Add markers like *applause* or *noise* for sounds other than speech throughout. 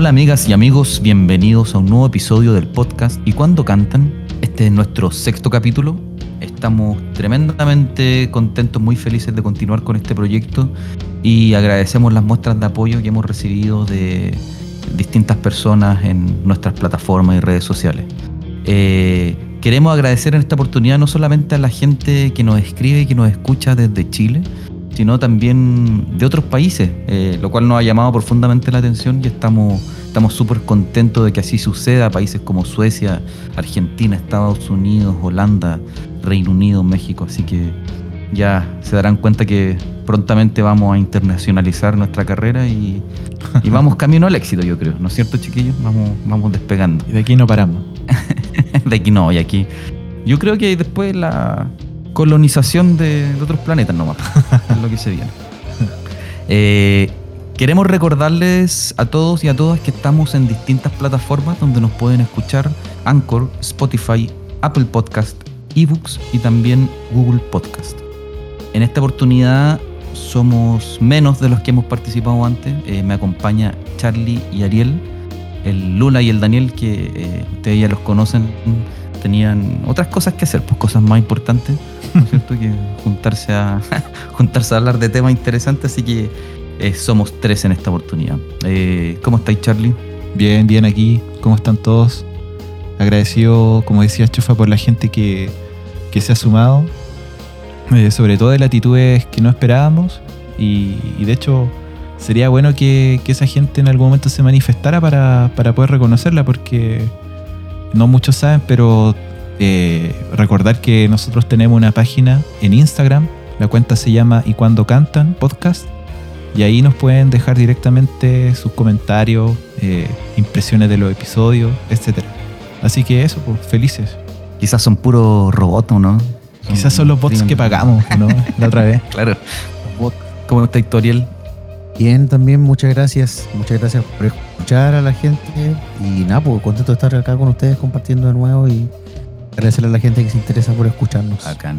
Hola amigas y amigos, bienvenidos a un nuevo episodio del podcast Y cuando cantan, este es nuestro sexto capítulo. Estamos tremendamente contentos, muy felices de continuar con este proyecto y agradecemos las muestras de apoyo que hemos recibido de distintas personas en nuestras plataformas y redes sociales. Eh, queremos agradecer en esta oportunidad no solamente a la gente que nos escribe y que nos escucha desde Chile, sino también de otros países, eh, lo cual nos ha llamado profundamente la atención y estamos estamos súper contentos de que así suceda. Países como Suecia, Argentina, Estados Unidos, Holanda, Reino Unido, México. Así que ya se darán cuenta que prontamente vamos a internacionalizar nuestra carrera y, *laughs* vamos camino al éxito, yo creo. ¿No es cierto, chiquillos? Vamos, vamos despegando. Y de aquí no paramos. *laughs* de aquí no, y aquí. Yo creo que después la colonización de, otros planetas nomás. *laughs* es lo que se viene. Eh, queremos recordarles a todos y a todas que estamos en distintas plataformas donde nos pueden escuchar Anchor, Spotify, Apple Podcast, eBooks y también Google Podcast. En esta oportunidad somos menos de los que hemos participado antes. Eh, me acompaña Charlie y Ariel, el Lula y el Daniel, que eh, ustedes ya los conocen, tenían otras cosas que hacer, pues cosas más importantes, ¿no es *laughs* cierto? que juntarse a, *laughs* juntarse a hablar de temas interesantes, así que eh, somos tres en esta oportunidad. ¿Cómo estáis, Charlie? Bien, bien aquí. ¿Cómo están todos? Agradecido, como decía Chufa, por la gente que, que se ha sumado eh, sobre todo de latitudes que no esperábamos y, de hecho sería bueno que, esa gente en algún momento se manifestara para, poder reconocerla porque no muchos saben, pero eh, recordar que nosotros tenemos una página en Instagram, la cuenta se llama Y cuando cantan podcast y ahí nos pueden dejar directamente sus comentarios, eh, impresiones de los episodios, etc. Así que eso, pues felices. Quizás son puros robots, ¿no? Quizás son los bots que pagamos, ¿no? La otra vez. *laughs* Claro. ¿Cómo está Toriel? Bien, también muchas gracias. Muchas gracias por escuchar a la gente. Y nada, pues contento de estar acá con ustedes compartiendo de nuevo y agradecerle a la gente que se interesa por escucharnos. Acá.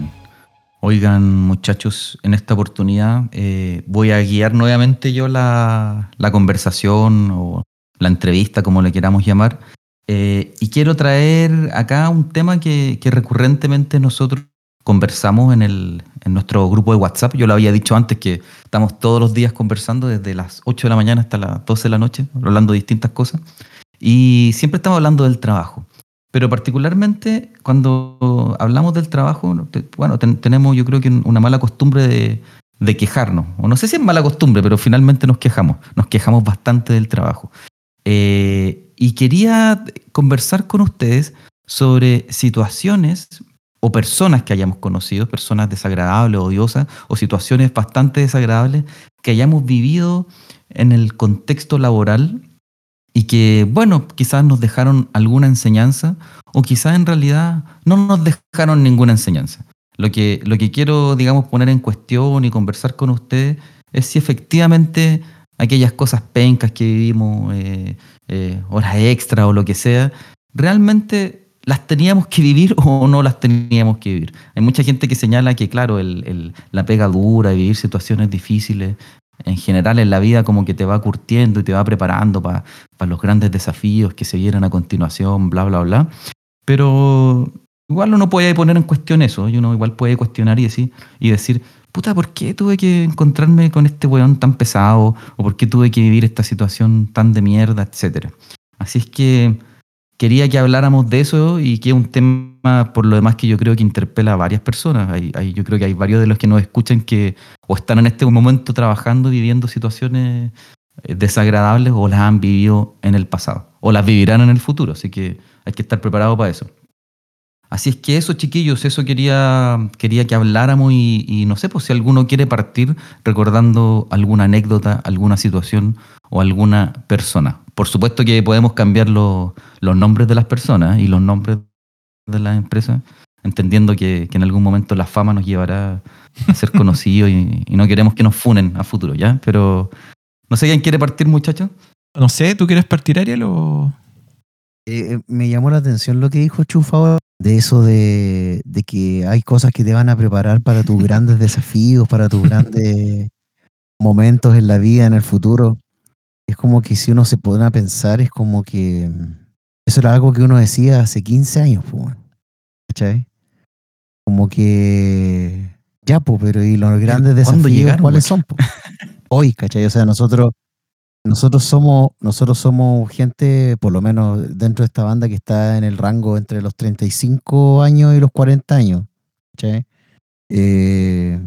Oigan, muchachos, en esta oportunidad eh, voy a guiar nuevamente yo la, conversación o la entrevista, como le queramos llamar. Eh, y quiero traer acá un tema que, que recurrentemente nosotros conversamos en, el, en nuestro grupo de WhatsApp. Yo lo había dicho antes que estamos todos los días conversando desde las 8 de la mañana hasta las 12 de la noche, hablando de distintas cosas. Y siempre estamos hablando del trabajo. Pero particularmente cuando hablamos del trabajo, bueno, tenemos yo creo que una mala costumbre de, quejarnos. O no sé si es mala costumbre, pero finalmente nos quejamos. Nos quejamos bastante del trabajo. Eh, y quería conversar con ustedes sobre situaciones o personas que hayamos conocido, personas desagradables, odiosas, o situaciones bastante desagradables que hayamos vivido en el contexto laboral y que, bueno, quizás nos dejaron alguna enseñanza o quizás en realidad no nos dejaron ninguna enseñanza. Lo que, lo que quiero, digamos, poner en cuestión y conversar con ustedes es si efectivamente aquellas cosas pencas que vivimos, eh, eh, horas extra o lo que sea, realmente ¿Las teníamos que vivir o no las teníamos que vivir? Hay mucha gente que señala que, claro, el, la pega dura, vivir situaciones difíciles, en general en la vida como que te va curtiendo y te va preparando para los grandes desafíos que se vienen a continuación, bla, bla, bla. Pero igual uno puede poner en cuestión eso, y uno igual puede cuestionar y decir, y decir, puta, ¿por qué tuve que encontrarme con este weón tan pesado? ¿O por qué tuve que vivir esta situación tan de mierda, etcétera? Así es que quería que habláramos de eso y que es un tema, por lo demás, que yo creo que interpela a varias personas. Hay, yo creo que hay varios de los que nos escuchan que o están en este momento trabajando, viviendo situaciones eh, desagradables o las han vivido en el pasado o las vivirán en el futuro. Así que hay que estar preparado para eso. Así es que eso, chiquillos, eso quería, quería que habláramos y, no sé, pues si alguno quiere partir recordando alguna anécdota, alguna situación o alguna persona. Por supuesto que podemos cambiar los nombres de las personas y los nombres de las empresas, entendiendo que, en algún momento la fama nos llevará a ser *laughs* conocidos y, no queremos que nos funen a futuro, ¿ya? Pero no sé quién quiere partir, muchachos. No sé, ¿tú quieres partir, Ariel, o...? Eh, eh, me llamó la atención lo que dijo Chufa de eso de, que hay cosas que te van a preparar para tus grandes desafíos, para tus grandes *laughs* momentos en la vida, en el futuro. Es como que si uno se pone a pensar, es como que eso era algo que uno decía hace 15 años, pues. ¿cachai? Como que ya, pues, pero y los grandes ¿Cuándo desafíos, llegaron, ¿cuáles son? po? *laughs* Hoy, ¿cachai? O sea, nosotros, nosotros somos, nosotros somos gente, por lo menos dentro de esta banda, que está en el rango entre los 35 años y los 40 años, ¿cachai? Eh,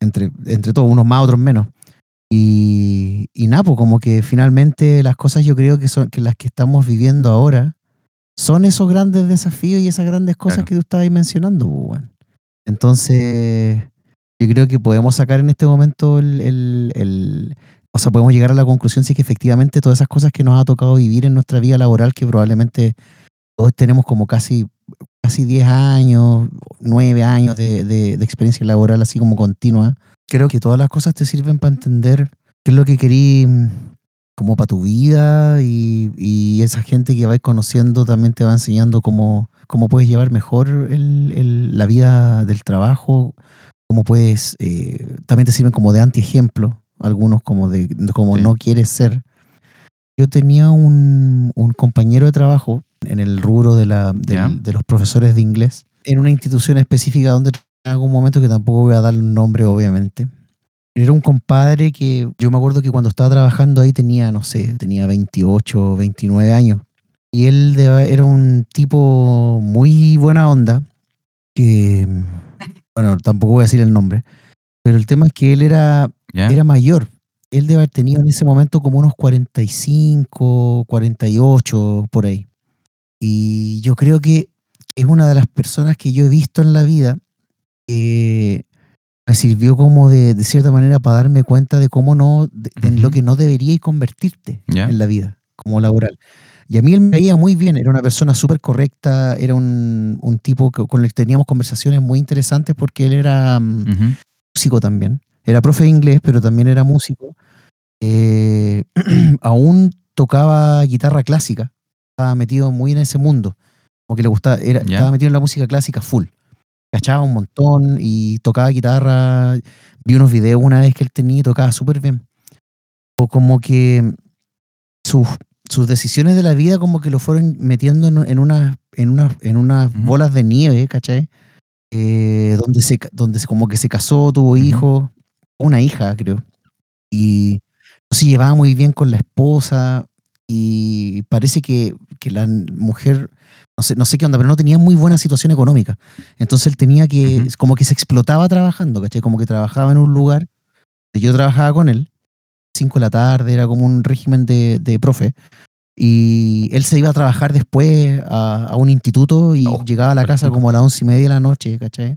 entre, entre todos, unos más, otros menos. Y, y nada, pues como que finalmente las cosas yo creo que son que las que estamos viviendo ahora son esos grandes desafíos y esas grandes cosas Claro. que tú estabas mencionando, pues, weón. Entonces, yo creo que podemos sacar en este momento el, el- el- o sea, podemos llegar a la conclusión si es que efectivamente todas esas cosas que nos ha tocado vivir en nuestra vida laboral, que probablemente todos tenemos como casi, casi 10 años, 9 años de, de- de experiencia laboral así como continua, creo que todas las cosas te sirven para entender qué es lo que querí mm, como para tu vida y, y esa gente que vais conociendo también te va enseñando cómo, cómo puedes llevar mejor el- el- la vida del trabajo, cómo puedes, eh, también te sirven como de antiejemplo, algunos como de, de Sí. no quieres ser. Yo tenía un, un compañero de trabajo en el rubro de, la, Ya. de los profesores de inglés, en una institución específica donde en algún momento que tampoco voy a dar un nombre, obviamente. Era un compadre que yo me acuerdo que cuando estaba trabajando ahí tenía, no sé, tenía 28, 29 años. Y él de- era un tipo muy buena onda, que, bueno, tampoco voy a decir el nombre, pero el tema es que él era, era mayor. Él debe haber tenido en ese momento como unos 45, 48, por ahí. Y yo creo que es una de las personas que yo he visto en la vida que me sirvió como de, de cierta manera para darme cuenta de cómo no, de, lo que no deberíais convertirte ¿Ya? en la vida, como laboral. Y a mí él me veía muy bien, era una persona súper correcta, era un, un tipo que- con el que teníamos conversaciones muy interesantes porque él era Ujú. músico también. Era profe de inglés, pero también era músico. Eh, *clears throat* aún tocaba guitarra clásica. Estaba metido muy en ese mundo. Como que le gustaba, era, estaba metido en la música clásica full. Cachaba un montón y tocaba guitarra. Vi unos videos una vez que él tenía y tocaba súper bien. O como que sus, sus decisiones de la vida como que lo fueron metiendo en, en unas en unas en unas Ujú. bolas de nieve, ¿cachai? Eh, donde se donde como que se casó, tuvo hijos, una hija, creo. Y se llevaba muy bien con la esposa y parece que, que la mujer, no sé, no sé qué onda, pero no tenía muy buena situación económica. Entonces él tenía que, Ujú. como que se explotaba trabajando, ¿cachai? Como que trabajaba en un lugar, yo trabajaba con él, 5 de la tarde, era como un régimen de, de profe. Y él se iba a trabajar después a, a un instituto y Oh, llegaba a la casa como a las once y media de la noche, ¿cachai?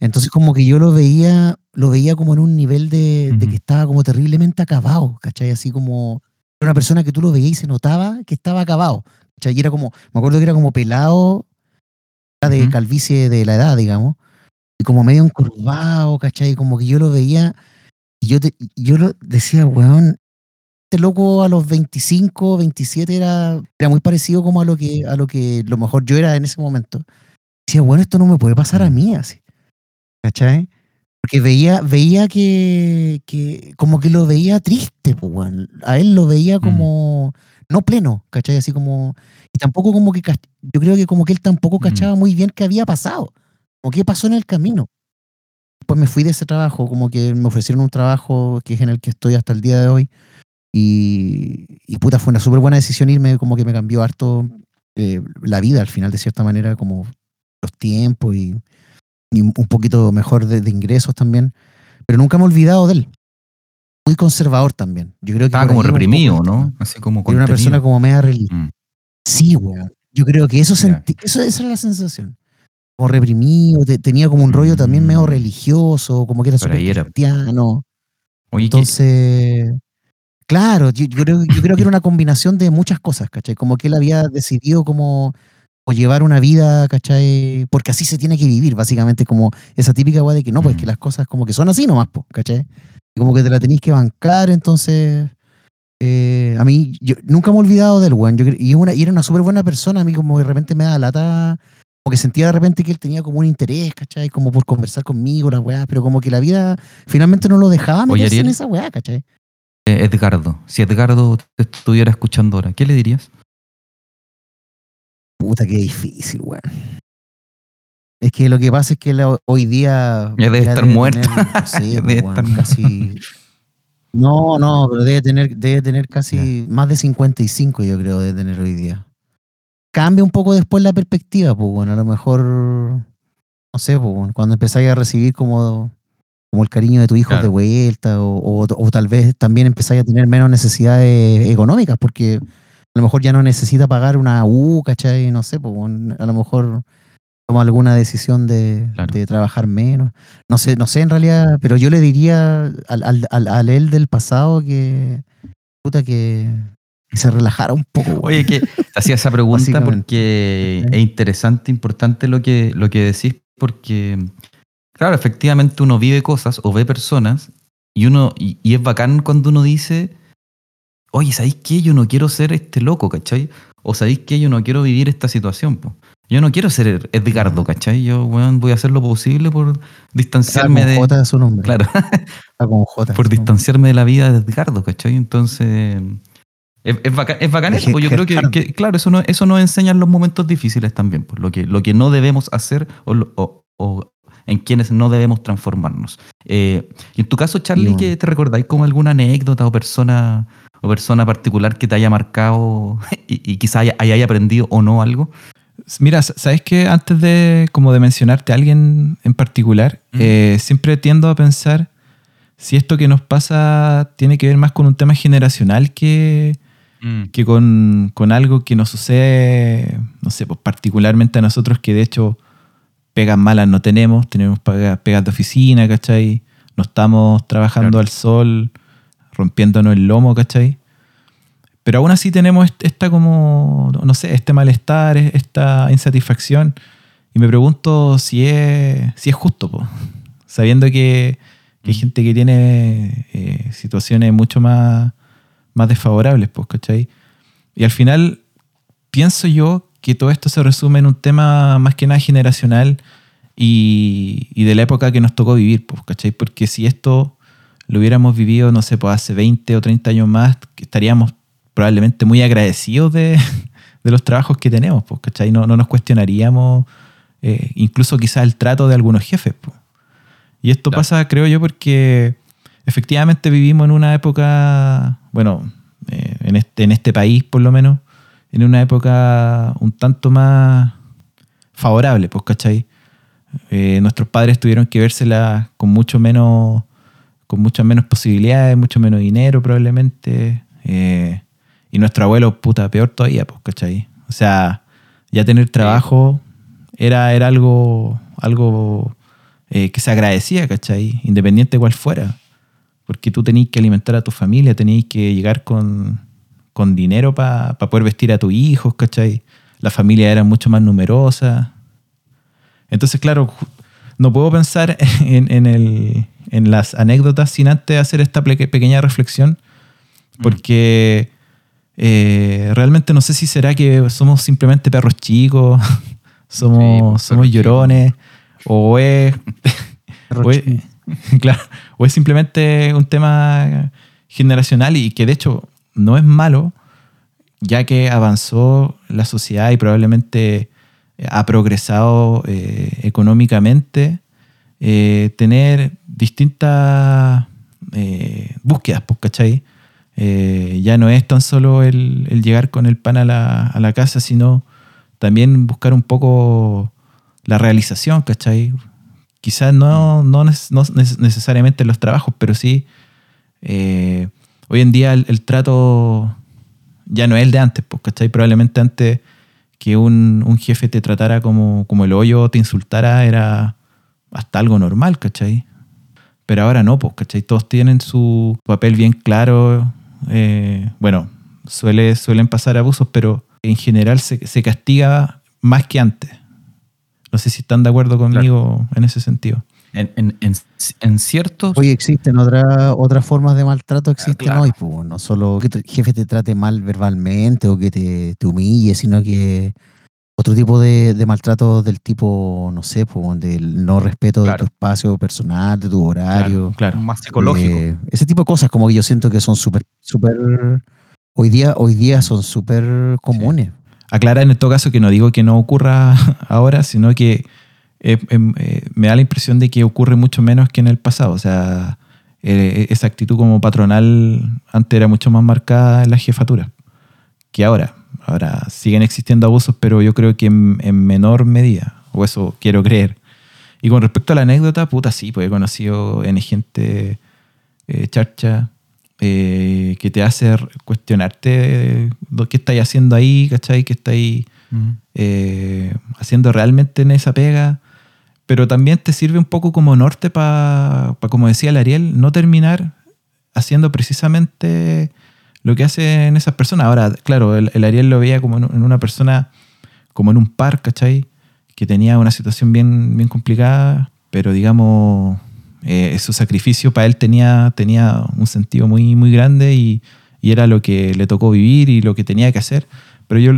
Entonces como que yo lo veía, lo veía como en un nivel de, de que estaba como terriblemente acabado, ¿cachai? Así como era una persona que tú lo veías y se notaba que estaba acabado, ¿cachai? Y era como, me acuerdo que era como pelado, de calvicie de la edad, digamos, y como medio encorvado, ¿cachai? Como que yo lo veía y yo, te- yo lo decía, weón, este loco a los 25, 27 era, era muy parecido como a lo que a lo que lo mejor yo era en ese momento. Decía, bueno, esto no me puede pasar a Mm. mí así. ¿Cachai? Porque veía, veía que, que como que lo veía triste, pues, weón. A él lo veía como no pleno, ¿cachai? Así como y tampoco como que yo creo que como que él tampoco cachaba muy bien qué había pasado, o qué pasó en el camino. Después me fui de ese trabajo, como que me ofrecieron un trabajo que es en el que estoy hasta el día de hoy. Y, y puta, fue una súper buena decisión irme, como que me cambió harto eh, la vida al final, de cierta manera, como los tiempos y, y un poquito mejor de, de ingresos también. Pero nunca me he olvidado de él. Muy conservador también. Yo creo que Estaba como reprimido. ¿no? Así como Era una persona como media religiosa. Mm. Sí, weón. Yo creo que eso, Ya. sentí, eso esa era la sensación. Como reprimido, te- tenía como un rollo también medio Mm. religioso, como que era súper cristiano. Oye, ¿qué- Entonces, claro, yo, yo creo, yo creo que era una combinación de muchas cosas, ¿cachai? Como que él había decidido como o llevar una vida, ¿cachai? Porque así se tiene que vivir, básicamente, como esa típica weá de que no, pues Mm. que las cosas como que son así nomás, po, ¿cachai? Y como que te la tenéis que bancar, entonces... eh, a mí, yo nunca me he olvidado del weón. Yo y, una, y era una súper buena persona. A mí, como de repente me da lata, como que sentía de repente que él tenía como un interés, ¿cachai? Como por conversar conmigo, la weá, pero como que la vida finalmente no lo dejaba meterse en esa weá, ¿cachai? Edgardo. Si Edgardo te estuviera escuchando ahora, ¿qué le dirías? Puta, qué difícil, weón. Es que lo que pasa es que la- hoy día. Ya debe estar tener, no sé, Ya pues, debe estar casi. *laughs* No, no, pero debe tener, debe tener casi más de 55, yo creo, debe tener hoy día. Cambia un poco después la perspectiva, pues bueno, a lo mejor. No sé, pues bueno, cuando empezáis a recibir como, como el cariño de tu hijo Claro. de vuelta, o, o- o tal vez también empezáis a tener menos necesidades económicas, porque a lo mejor ya no necesita pagar una U, ¿cachai? No sé, pues bueno, a lo mejor toma alguna decisión de, Claro. de trabajar menos. No sé, no sé en realidad, pero yo le diría al, al, al, al él del pasado que puta que se relajara un poco. Oye, que te *laughs* hacía esa pregunta porque es interesante, importante lo que, lo que decís, porque, claro, efectivamente uno vive cosas o ve personas y uno y, y es bacán cuando uno dice, oye, ¿sabéis qué? Yo no quiero ser este loco, ¿cachai? O ¿sabéis qué? Yo no quiero vivir esta situación, po. Yo no quiero ser Edgardo, ¿cachai? Yo, weón, voy a hacer lo posible por distanciarme con de... J su nombre. Claro, con J. por distanciarme de la vida de Edgardo, ¿cachai? Entonces, es, es bacán, es eso, pues yo creo que, claro, eso, no, eso nos enseña en los momentos difíciles también, pues, lo, que, lo que no debemos hacer o, lo- o- o en quienes no debemos transformarnos. Eh, y en tu caso, Charlie, que ¿te recordáis como alguna anécdota o persona o persona particular que te haya marcado *laughs* y, y quizá haya, hayáis aprendido o no algo? Mira, ¿sabes qué? Antes de como de mencionarte a alguien en particular, Mm. eh, siempre tiendo a pensar si esto que nos pasa tiene que ver más con un tema generacional que, que con, con algo que nos sucede, no sé, pues particularmente a nosotros que de hecho pegas malas no tenemos, tenemos pega- pegas de oficina, ¿cachai? No estamos trabajando Claro. al sol, rompiéndonos el lomo, ¿cachai? Pero aún así tenemos est- esta como, no sé, este malestar, es- esta insatisfacción. Y me pregunto si es, si es justo, po. sabiendo que, que hay Mm. gente que tiene eh, situaciones mucho más, más desfavorables, pues, ¿cachai? Y al final pienso yo que todo esto se resume en un tema más que nada generacional y, y de la época que nos tocó vivir, pues, ¿cachai? Porque si esto lo hubiéramos vivido, no sé, pues hace 20 o 30 años más, que estaríamos probablemente muy agradecidos de, *laughs* de los trabajos que tenemos, pues, ¿cachai? No, no nos cuestionaríamos eh, incluso quizás el trato de algunos jefes, pues. Y esto Claro. pasa, creo yo, porque efectivamente vivimos en una época, bueno, eh, en, este, en este país por lo menos, en una época un tanto más favorable, pues, ¿cachai? Eh, nuestros padres tuvieron que vérsela con mucho menos, con muchas menos posibilidades, mucho menos dinero probablemente. eh, y nuestro abuelo, puta, peor todavía, pues, ¿cachai? O sea, ya tener trabajo era, era algo, algo eh, que se agradecía, ¿cachai? Independiente de cuál fuera. Porque tú tenías que alimentar a tu familia, tenías que llegar con, con dinero para poder vestir a tus hijos, ¿cachai? La familia era mucho más numerosa. Entonces, claro, no puedo pensar *laughs* en, en el- en las anécdotas sin antes hacer esta pequeña reflexión, porque eh, realmente no sé si será que somos simplemente perros chicos, *laughs* somos, Sí, pues, somos llorones, o es, *laughs* o es- *laughs* claro, o es simplemente un tema generacional y que de hecho no es malo, ya que avanzó la sociedad y probablemente ha progresado eh, económicamente, eh, tener distintas eh, búsquedas, pues, ¿cachai? Eh, ya no es tan solo el, llegar con el pan a la, a la casa, sino también buscar un poco la realización, ¿cachai? Quizás no, no, no neces- necesariamente en los trabajos, pero sí eh, hoy en día el, trato ya no es el de antes, pues, ¿cachai? Probablemente antes que un, un jefe te tratara como, como el hoyo, te insultara, era hasta algo normal, ¿cachai? Pero ahora no, pues, ¿cachai? Todos tienen su papel bien claro. Eh, bueno, suele, suelen pasar abusos, pero en general se, se castiga más que antes. No sé si están de acuerdo conmigo en ese sentido. En, en, en, en ciertos... Oye, existen otra- otras formas de maltrato, existen claro. hoy, pues, no solo que tu jefe te trate mal verbalmente o que te, te humille, sino que otro tipo de, de maltrato del tipo, no sé, pues, del no respeto de tu espacio personal, de tu horario. Claro. Más psicológico. Eh, ese tipo de cosas como que yo siento que son súper, súper, hoy día, hoy día son súper comunes. Aclara en todo caso que no digo que no ocurra *laughs* ahora, sino que eh, em, eh, me da la impresión de que ocurre mucho menos que en el pasado. O sea, esa actitud como patronal antes era mucho más marcada en la jefatura que ahora. Ahora siguen existiendo abusos, pero yo creo que en, en menor medida, o eso quiero creer. Y con respecto a la anécdota, puta, sí, pues he conocido en gente eh, charcha eh, que te hace cuestionarte lo que estáis haciendo ahí, ¿cachai? Que estáis eh, haciendo realmente en esa pega, pero también te sirve un poco como norte para, como decía el Ariel, no terminar haciendo precisamente lo que hacen esas personas. Ahora, claro, el, el Ariel lo veía como en, en una persona, como en un par, ¿cachai? Que tenía una situación bien, bien complicada, pero digamos, eh, su sacrificio para él tenía, tenía un sentido muy, muy grande y, y era lo que le tocó vivir y lo que tenía que hacer. Pero yo,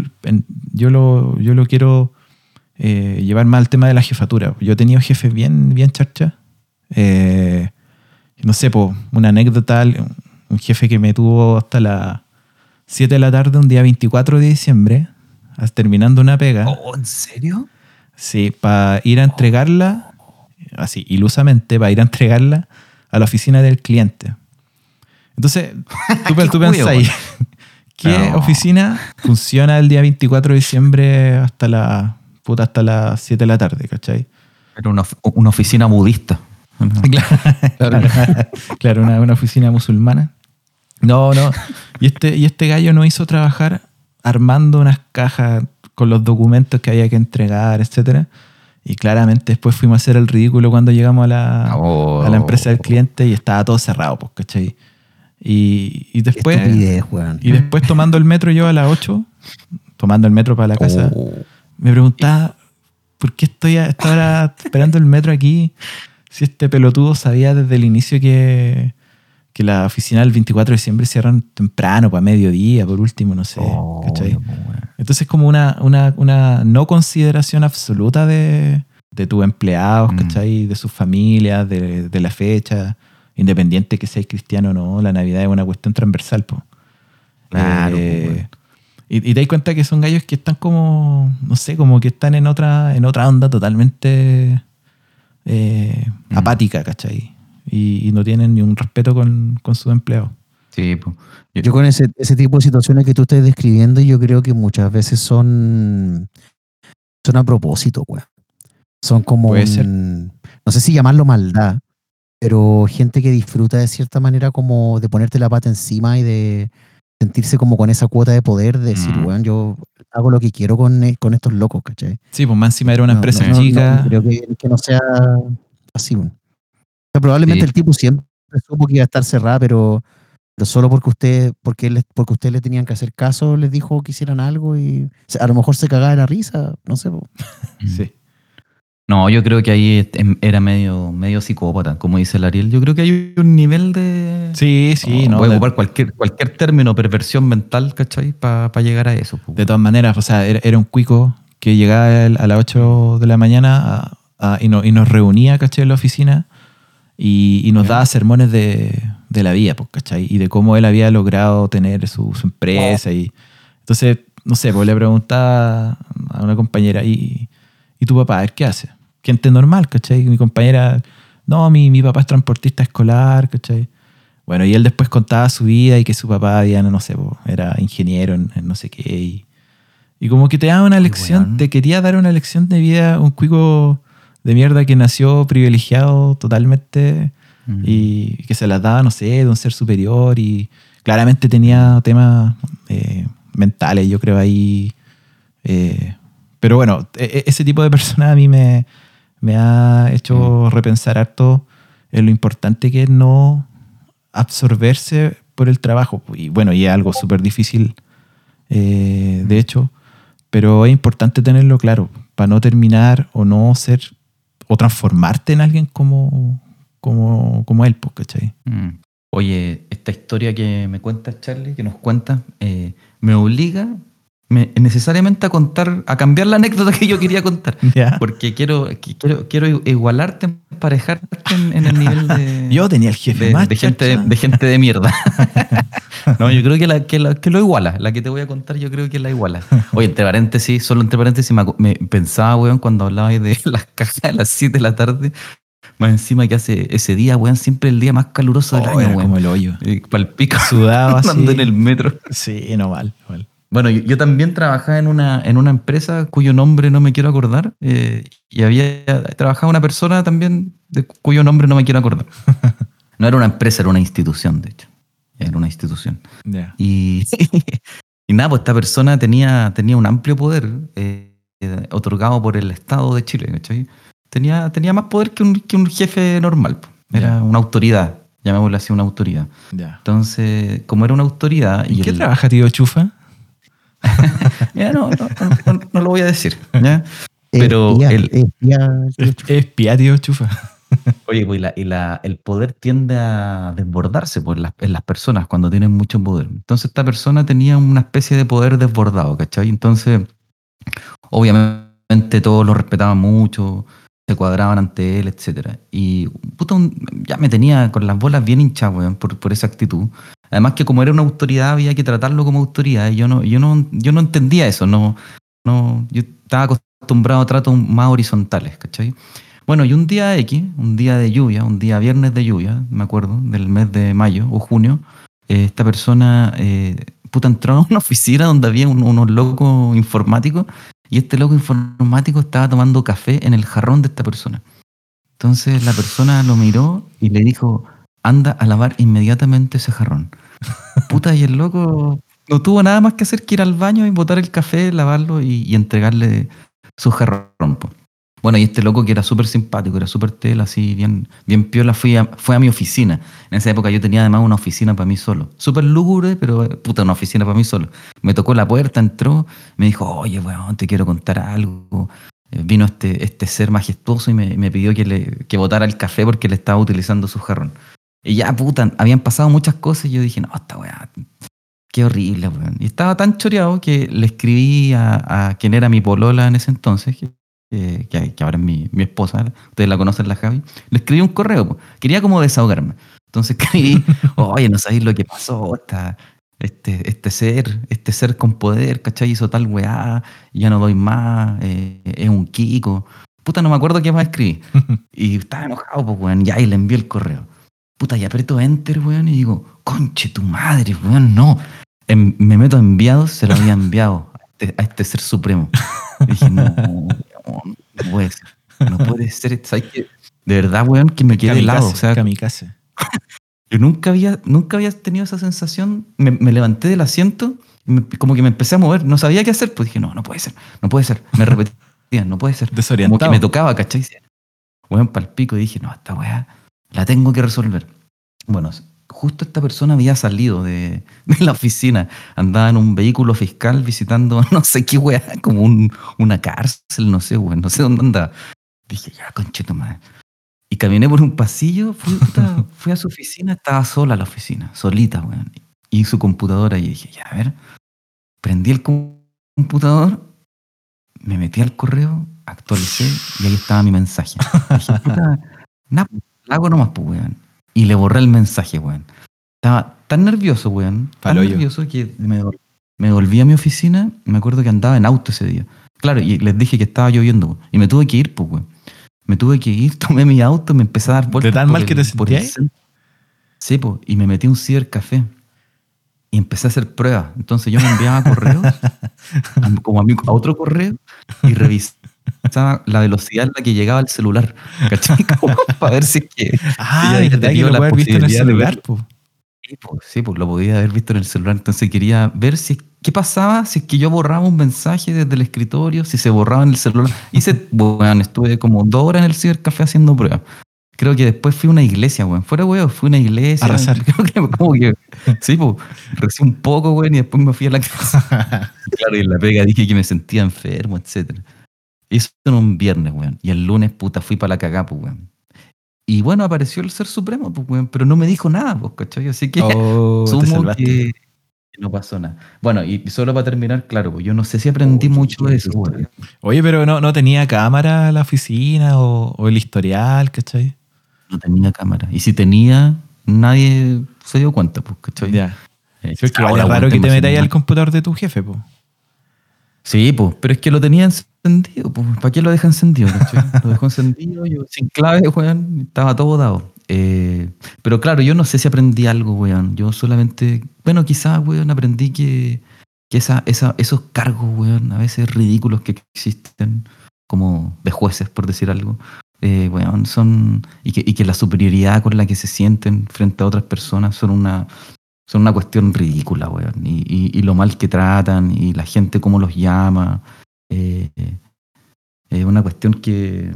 yo, lo, yo lo quiero eh, llevar más al tema de la jefatura. Yo he tenido jefes bien, bien charcha. Eh, no sé, po, una anécdota, un jefe que me tuvo hasta las 7 de la tarde un día 24 de diciembre, terminando una pega. Oh, ¿En serio? Sí, para ir a entregarla, así, ilusamente, para ir a entregarla a la oficina del cliente. Entonces, *laughs* tú, Qué tú juego, pensás ahí, *laughs* ¿qué No. oficina funciona el día 24 de diciembre hasta la puta, hasta las 7 de la tarde, ¿cachai? Era una, una oficina budista. *laughs* Claro, claro una, una oficina musulmana. No, no. Y este, y este gallo nos hizo trabajar armando unas cajas con los documentos que había que entregar, etcétera. Y claramente después fuimos a hacer el ridículo cuando llegamos a la, Oh. a la empresa del cliente y estaba todo cerrado, pues, ¿cachai? Y, y después, Estupidez, y después tomando el metro yo a las 8, tomando el metro para la casa, Oh. me preguntaba, ¿por qué estoy a esta hora esperando el metro aquí? Si este pelotudo sabía desde el inicio que, que la oficina del 24 de diciembre cierran temprano, para mediodía, por último, no sé. Oh, ¿cachai? weón. Entonces como una, una, una no consideración absoluta de, de tus empleados, Mm. ¿cachai? De sus familias, de, de la fecha, independiente que seas cristiano o no, la Navidad es una cuestión transversal, po. Claro, Eh, y te das cuenta que son gallos que están como, no sé, como que están en otra, en otra onda totalmente eh, Mm. apática, ¿cachai? Y, y no tienen ni un respeto con, con sus empleados. Sí, pues. Yo- Yo con ese, ese tipo de situaciones que tú estás describiendo, yo creo que muchas veces son, son a propósito, weón. Son como, Puede ser. un- no sé si llamarlo maldad, pero gente que disfruta de cierta manera como de ponerte la pata encima y de sentirse como con esa cuota de poder, de decir, Mm. weón, yo hago lo que quiero con, con estos locos, ¿cachai? Sí, pues más encima era una No, empresa no, no, chica. no, creo que, que no sea así. weón. O sea, probablemente Sí. el tipo siempre supo que iba a estar cerrada, pero, pero solo porque usted, porque le, porque usted le tenían que hacer caso, les dijo que hicieran algo y se- a lo mejor se cagaba de la risa, no sé. po. Sí. No, yo creo que ahí em- era medio, medio psicópata, como dice el Ariel. Yo creo que hay un nivel de. Sí, sí, no. Voy a ocupar cualquier, cualquier término, perversión mental, ¿cachai? Para llegar a eso. De todas maneras, o sea, era, era un cuico que llegaba a las 8 de la mañana a- a- y, no- y nos reunía, ¿cachai? En la oficina y, y nos daba sermones de, de la vida, pues, ¿cachai? Y de cómo él había logrado tener su, su empresa. Y, entonces, no sé, pues le preguntaba a una compañera, ¿y, y tu papá, qué hace? Gente normal, ¿cachai? Mi compañera, no, mi, mi papá es transportista escolar, ¿cachai? Bueno, y él después contaba su vida y que su papá había, no sé, po, era ingeniero en, en no sé qué. Y, y como que te daba una lección, weón. te quería dar una lección de vida, un cuico de mierda que nació privilegiado totalmente Mm. y que se las daba, no sé, de un ser superior y claramente tenía temas eh, mentales, yo creo ahí. eh, pero bueno, e- e- ese tipo de persona a mí me, me ha hecho repensar harto en lo importante que es no absorberse por el trabajo. Y bueno, y es algo súper difícil, eh, de hecho, pero es importante tenerlo claro para no terminar o no ser o transformarte en alguien como, como, como él, pues, ¿cachai? Mm. Oye, esta historia que me cuenta Charlie, que nos cuenta, eh, me obliga me- necesariamente a contar, a cambiar la anécdota que yo quería contar. *laughs* Porque quiero, quiero, quiero igualarte, emparejarte en, en el nivel de, *laughs* Yo tenía el jefe de, más de gente, de gente de mierda. *laughs* no, yo creo que, la, que, la- que lo iguala. La que te voy a contar, yo creo que la iguala. Oye, entre paréntesis, solo entre paréntesis, me, pensaba, weón, cuando hablaba de *laughs* las cajas de las 7 de la tarde, más encima que hace ese día, weón, siempre el día más caluroso del Oh, año, weón. como el hoyo. Palpico, *laughs* Sudado así. *laughs* andando en el metro. Sí, no mal, mal. Bueno, yo, yo también trabajaba en una, en una empresa cuyo nombre no me quiero acordar eh, y había trabajado una persona también de cuyo nombre no me quiero acordar. No era una empresa, era una institución, de hecho. Era una institución. Y, *laughs* y nada, pues esta persona tenía, tenía un amplio poder eh, eh, otorgado por el Estado de Chile, ¿cachai? Tenía, tenía más poder que un, que un jefe normal. po. Era una autoridad, llamémosle así, una autoridad. Ya. Entonces, como era una autoridad... ¿Y qué el- trabaja, tío Chufa? *laughs* Ya, no, no, no, no- no lo voy a decir. ¿ya? Pero Espía, el- espía, tío Chufa. Oye, pues y, la- y la- el poder tiende a desbordarse pues, en, las, en las personas cuando tienen mucho poder. Entonces esta persona tenía una especie de poder desbordado, ¿cachai? Entonces, obviamente todos lo respetaban mucho, se cuadraban ante él, etcétera. Y puta, un- ya me tenía con las bolas bien hinchadas, weón, por, por esa actitud. Además que como era una autoridad había que tratarlo como autoridad y yo no, yo no, yo no entendía eso, no, no, yo estaba acostumbrado a tratos más horizontales, ¿cachai? Bueno, y un día X, un día de lluvia, un día viernes de lluvia, me acuerdo, del mes de mayo o junio, eh, esta persona, eh, puta, entró a una *laughs* oficina donde había un- unos locos informáticos y este loco informático estaba tomando café en el jarrón de esta persona. Entonces la persona lo miró y le dijo, anda a lavar inmediatamente ese jarrón. *laughs* Puta, y el loco no tuvo nada más que hacer que ir al baño y botar el café, lavarlo y, y entregarle su jarrón. po. Bueno, y este loco que era súper simpático, era súper tela, así, bien, bien piola, fui a- fue a mi oficina. En esa época yo tenía además una oficina para mí solo. Súper lúgubre, pero puta, una oficina para mí solo. Me tocó la puerta, entró, me dijo, oye, weón, te quiero contar algo. Eh, Vino este, este ser majestuoso y me, me pidió que, le, que botara el café porque le estaba utilizando su jarrón. Y ya, puta, habían pasado muchas cosas y yo dije, no, esta weá, qué horrible, weón. Y estaba tan choreado que le escribí a, a quien era mi polola en ese entonces, que, que- que- que ahora es mi, mi esposa, ustedes la conocen, la Javi. Le escribí un correo, po. quería como desahogarme. Entonces *laughs* escribí, oye, no sabéis lo que pasó, esta- este, este ser, este ser con poder, ¿cachai? Hizo tal weá, ya no doy más, eh, es un Kiko. Puta, no me acuerdo qué más escribí. *laughs* Y estaba enojado, pues, weón, ya, y le envié el correo. Puta, y aprieto enter, weón, y digo, conche tu madre, weón, no. En- me meto a enviados, se lo había enviado a este, a este ser supremo. Y dije, no, no, no puede ser. No puede ser. ¿Sabes qué? De verdad, weón, que me quedé helado. O sea, kamikaze. yo nunca había, nunca había tenido esa sensación. Me, me levanté del asiento, me- como que me empecé a mover. No sabía qué hacer. Pues dije, no, no puede ser, no puede ser. Me *laughs* repetía, no puede ser. Como que Desorientado. me tocaba, ¿cachai? Weón, palpico. Y dije, no, esta weá la tengo que resolver. Bueno, justo esta persona había salido de, de la oficina. Andaba en un vehículo fiscal visitando *laughs* no sé qué weá, como un- una cárcel, no sé, weón. No sé dónde andaba. Dije, ya, conchito madre. Y caminé por un pasillo, fui, puta, *laughs* fui a su oficina, estaba sola la oficina, solita, weón. Y su computadora, y dije, ya, a ver. Prendí el com- computador, me metí al correo, actualicé, y ahí estaba mi mensaje. *laughs* Dije, puta, nada, la hago nomás, pues, weón. Y le borré el mensaje, weón. Estaba tan nervioso, weón. Tan Paloyo. nervioso que me, vol- me volví a mi oficina. Me acuerdo que andaba en auto ese día. Claro, y les dije que estaba lloviendo, weón. Y me tuve que ir, pues, weón. Me tuve que ir, *laughs* tomé mi auto, me empecé a dar vueltas. tan por mal que te sentías? Sí, pues. Y me metí un cibercafé. Y empecé a hacer pruebas. Entonces yo me enviaba correos, *laughs* como a, mi- a otro correo, y revisaba la velocidad en la que llegaba el celular. ¿Cachai? *laughs* Para ver si es que. Ah, Sí, ya ¿verdad que tenía lo haber visto en el celular? po? Sí, pues, sí, pues lo podía haber visto en el celular. Entonces quería ver si qué pasaba si es que yo borraba un mensaje desde el escritorio, si se borraba en el celular. Hice, *laughs* bueno, estuve como dos horas en el cibercafé haciendo pruebas. Creo que después fui a una iglesia, weón. Fuera, weón, fui a una iglesia. A rezar. *laughs* Creo que como que, sí, pues, un poco, weón, y después me fui a la casa. Claro, y en la pega dije que me sentía enfermo, etcétera. Eso en un viernes, weón. Y el lunes, puta, fui para la cagá, pues, weón. Y bueno, apareció el ser supremo, pues, weón, pero no me dijo nada, pues, ¿cachai? Así que Oh, salvaste. que, no pasó nada. Bueno, y solo para terminar, claro, pues yo no sé si aprendí Oye, mucho de eso, weón. Oye, pero no, no tenía cámara la oficina o, o el historial, ¿cachai? No tenía cámara. Y si tenía, nadie se dio cuenta, pues, ¿cachai? Ya. Eh, Sí, porque igual ahora, es raro que te metáis al computador de tu jefe, po. Sí, pues, pero es que lo tenía encendido, pues, ¿para qué lo deja encendido? Lo dejó encendido, yo sin clave, weón, estaba todo dado. Eh, pero claro, yo no sé si aprendí algo, weón. Yo solamente, bueno, quizás, weón, aprendí que, que esa, esa, esos cargos, weón, a veces ridículos que existen, como de jueces, por decir algo, eh, weón, son, y que, y que la superioridad con la que se sienten frente a otras personas son una, son una cuestión ridícula, weón. Y, y- y lo mal que tratan, y la gente cómo los llama. eh, es una cuestión que,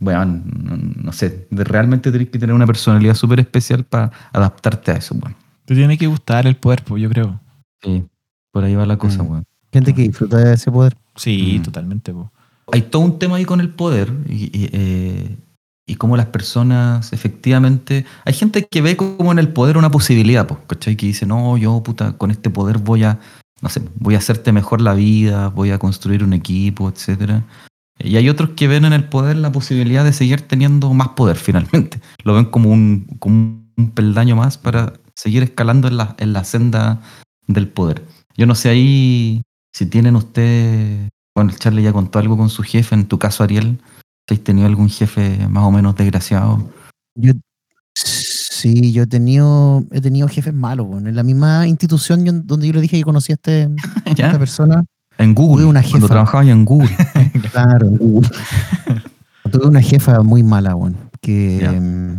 weón, no, no sé, de- realmente tenés que tener una personalidad súper especial para adaptarte a eso, weón. Te tiene que gustar el poder, pues, yo creo. Sí, por ahí va la cosa, Mm. weón. Gente que disfruta de ese poder. Sí, Mm. totalmente, po. Hay todo un tema ahí con el poder y, y, eh, y cómo las personas efectivamente... Hay gente que ve como en el poder una posibilidad, pues, ¿cachai? Que dice, no, yo, puta, con este poder voy a, no sé, voy a hacerte mejor la vida, voy a construir un equipo, etcétera. Y hay otros que ven en el poder la posibilidad de seguir teniendo más poder *laughs* finalmente. Lo ven como un, como un peldaño más para seguir escalando en la, en la senda del poder. Yo no sé ahí si tienen ustedes, bueno, Charlie ya contó algo con su jefe, en tu caso Ariel, has tenido algún jefe más o menos desgraciado. Yo, sí, yo he tenido, he tenido jefes malos, bueno. En la misma institución yo- donde yo le dije que conocía a, este, *laughs* esta persona, En Google, Tuve una cuando jefa. trabajaba en Google. *laughs* *laughs* claro, en Google. tuve una jefa muy mala, bueno, que em,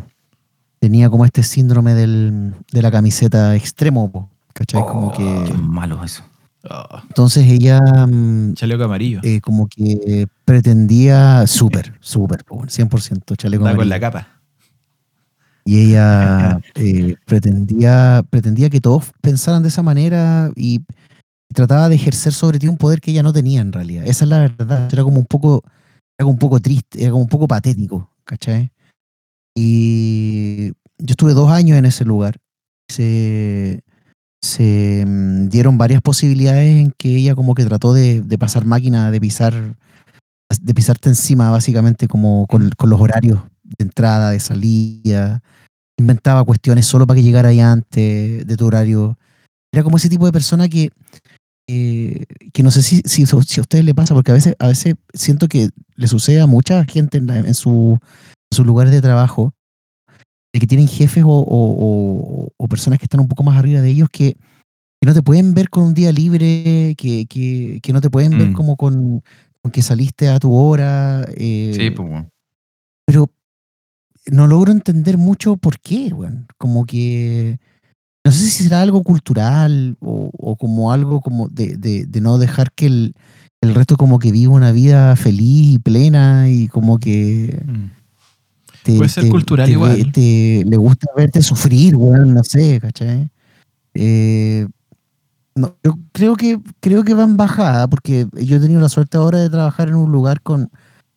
tenía como este síndrome del, de la camiseta extremo, ¿cachai? como Oh, Qué que, malo eso. Oh, entonces ella mm, chaleco amarillo. eh, como que pretendía súper, súper, po, 100% chaleco Andaba con amarillo. la capa. Y ella *laughs* eh, pretendía, pretendía que todos pensaran de esa manera y trataba de ejercer sobre ti un poder que ella no tenía en realidad. Esa es la verdad. Era como un poco, era como un poco triste, era como un poco patético, ¿cachai? Y yo estuve dos años en ese lugar. Se, se mm, dieron varias posibilidades en que ella como que trató de, de pasar máquina, de pisar, de pisarte encima, básicamente como con, con los horarios de entrada, de salida. Inventaba cuestiones solo para que llegara ahí antes de tu horario. Era como ese tipo de persona que, eh, que no sé si, si, si a ustedes le pasa, porque a veces, a veces siento que le sucede a mucha gente en su, en sus lugares de trabajo, de que tienen jefes o, o- o- o personas que están un poco más arriba de ellos que, que no te pueden ver con un día libre, que, que, que no te pueden ver Mm. como con, con que saliste a tu hora. eh, pues bueno. pero no logro entender mucho por qué, weón. Como que no sé si será algo cultural o, como algo como de, de- de no dejar que el, el resto como que viva una vida feliz y plena y como que te, Puede ser te- cultural te igual. le gusta verte sufrir, weón, no sé, ¿cachai? Eh, no, yo creo que, creo que va en bajada porque yo he tenido la suerte ahora de trabajar en un lugar con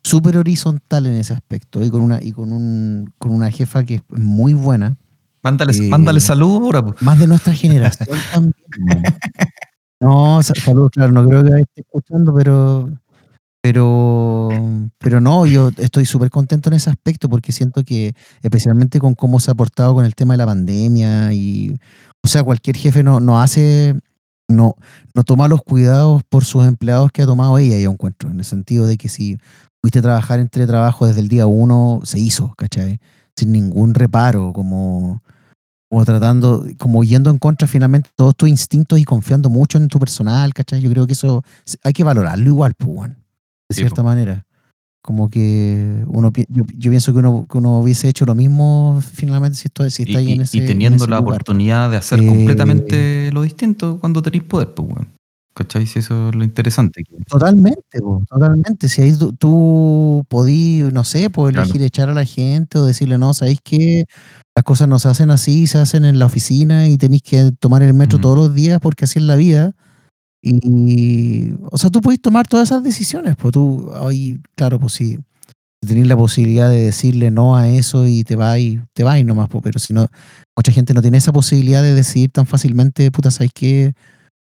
súper horizontal en ese aspecto y con una, y con un, con una jefa que es muy buena, Mándale, Eh, mándale saludos ahora. pues. más de nuestra generación *laughs* también. No, sa- saludos, claro, no creo que esté escuchando, pero pero pero no, yo estoy súper contento en ese aspecto porque siento que especialmente con cómo se ha portado con el tema de la pandemia y o sea, cualquier jefe no, no hace no, no toma los cuidados por sus empleados que ha tomado ella, yo encuentro, en el sentido de que si pudiste trabajar en teletrabajo desde el día uno, se hizo, ¿cachai? Sin ningún reparo, como, como tratando, como yendo en contra finalmente todos tus instintos y confiando mucho en tu personal, ¿cachai? Yo creo que eso hay que valorarlo igual, pues, de Sí, cierta po. manera. Como que uno, yo, yo pienso que uno, que uno hubiese hecho lo mismo finalmente si, esto, si Y, está ahí en y- ese y en teniendo ese la lugar. oportunidad de hacer Eh, completamente lo distinto cuando tenéis poder, pues, weón. ¿Cachai? Si eso es lo interesante. Totalmente, po, totalmente. Si ahí tú, tú podí, no sé, pues Claro. elegir echar a la gente o decirle, no, ¿sabéis que Las cosas no se hacen así, se hacen en la oficina y tenéis que tomar el metro Mm. todos los días porque así es la vida. Y, o sea, tú puedes tomar todas esas decisiones, pues tú, ahí, claro, pues sí. tenés la posibilidad de decirle no a eso y te va y te va y nomás, po, pero si no, mucha gente no tiene esa posibilidad de decidir tan fácilmente, puta, ¿sabes qué?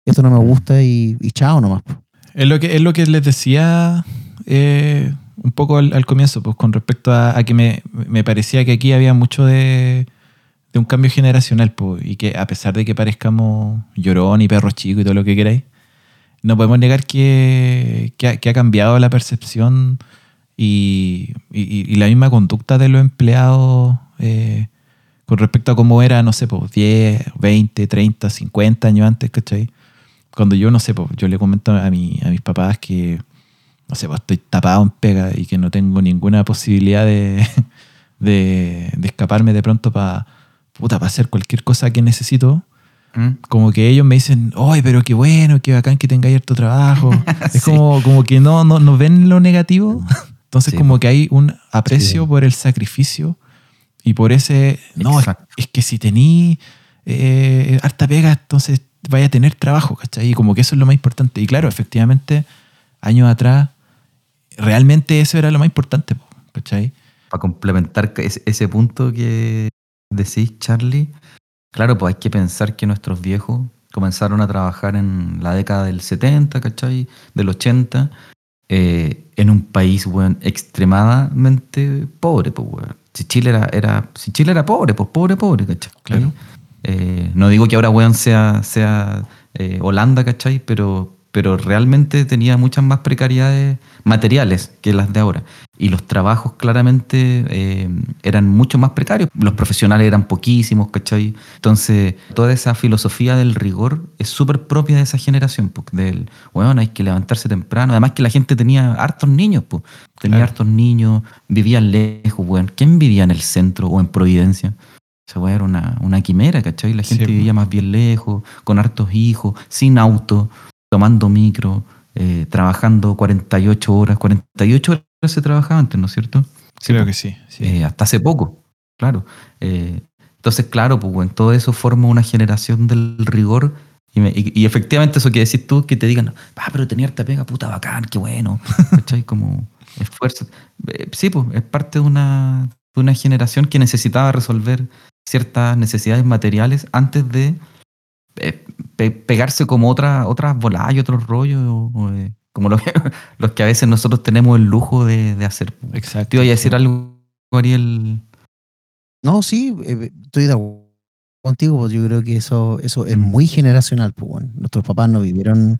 Esto no me gusta y, y chao nomás. po. Es lo que, es lo que les decía eh, un poco al, al comienzo, pues con respecto a, a que me, me parecía que aquí había mucho de, de un cambio generacional, pues, y que a pesar de que parezcamos llorón y perro chico y todo lo que queráis, no podemos negar que, que, ha, cambiado la percepción y, y- la misma conducta de los empleados eh, con respecto a cómo era, no sé, pues 10, 20, 30, 50 años antes, ¿cachai? Cuando yo, no sé, pues yo le comento a, mi, mis papás que, no sé, pues estoy tapado en pega y que no tengo ninguna posibilidad de, *laughs* de, de escaparme de pronto para puta, para hacer cualquier cosa que necesito, ¿Mm? como que ellos me dicen, ¡ay, pero qué bueno, qué bacán que tengáis harto trabajo! *laughs* Es como, como que no, no, no ven lo negativo. *laughs* Entonces, Sí, como que hay un aprecio Sí. por el sacrificio y por ese, no, es, es que si tení eh, harta pega, entonces vaya a tener trabajo, ¿cachai? Y como que eso es lo más importante. Y claro, efectivamente, años atrás, realmente eso era lo más importante, po, ¿cachai? para complementar ese, ese punto que decís, Charlie, claro, pues hay que pensar que nuestros viejos comenzaron a trabajar en la década del 70, ¿cachai? Del 80, eh, en un país, weón, extremadamente pobre, pues, weón. Si Chile era, era, si Chile era pobre, pues pobre, pobre, ¿cachai? Claro. Eh, no digo que ahora, weón, sea, sea eh, Holanda, ¿cachai? Pero, pero realmente tenía muchas más precariedades materiales que las de ahora. Y los trabajos claramente eh, eran mucho más precarios. Los profesionales eran poquísimos, ¿cachai? Entonces, toda esa filosofía del rigor es súper propia de esa generación, pues, del, bueno, hay que levantarse temprano. Además que la gente tenía hartos niños, pues. Tenía Claro. hartos niños, vivían lejos, weón. ¿Quién vivía en el centro o en Providencia? Esa weá era una, una quimera, ¿cachai? La gente vivía más bien lejos, con hartos hijos, sin auto, tomando micro, eh, trabajando 48 horas. 48 horas se trabajaba antes, ¿no es cierto? Sí, Creo que sí. sí. Eh, hasta hace poco, claro. Eh, entonces, claro, pues bueno, todo eso forma una generación del rigor. Y, me- y- y efectivamente eso que decís tú, que te digan, ah, pero tenía harta pega, puta bacán, qué bueno. *laughs* ¿Cachai? Como esfuerzo. Eh, sí, pues es parte de una, de una generación que necesitaba resolver ciertas necesidades materiales antes de pe- pegarse como otra, otras voladas y otros rollos, eh, como los que, *laughs* los que a veces nosotros tenemos el lujo de, de hacer. Exacto. Te iba a decir algo, Ariel. No, sí, eh, estoy de acuerdo contigo, pues yo creo que eso, eso es muy generacional, pues bueno. Nuestros papás no vivieron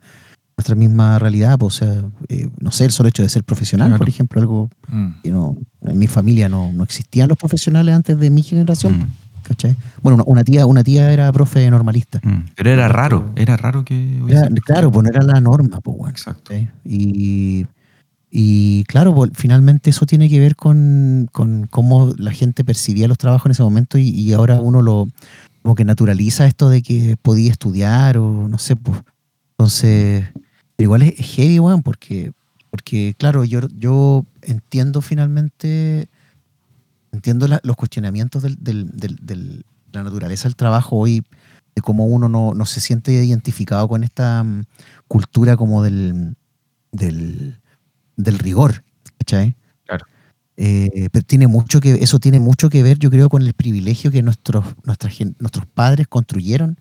nuestra misma realidad, pues, o sea, eh, no sé, el solo hecho de ser profesional, Claro. por ejemplo, algo Mm. que no, en mi familia no, no existían los profesionales antes de mi generación, Mm, ¿cachai? Bueno, una, tía, una tía era profe normalista. mm. Pero era raro, era raro que. Era- claro, pues no era la norma, pues bueno. Exacto. Y, y claro, pues, finalmente eso tiene que ver con, con cómo la gente percibía los trabajos en ese momento y, y ahora uno lo como que naturaliza esto de que podía estudiar o no sé, pues. Entonces, pero igual es, es heavy, weón, porque, porque claro, yo, yo entiendo finalmente, entiendo la- los cuestionamientos del- la naturaleza del trabajo hoy, de cómo uno no, no se siente identificado con esta mm, cultura como del, del, del rigor, ¿cachai? Claro. Eh, pero tiene mucho que, eso tiene mucho que ver, yo creo, con el privilegio que nuestros, nuestros padres construyeron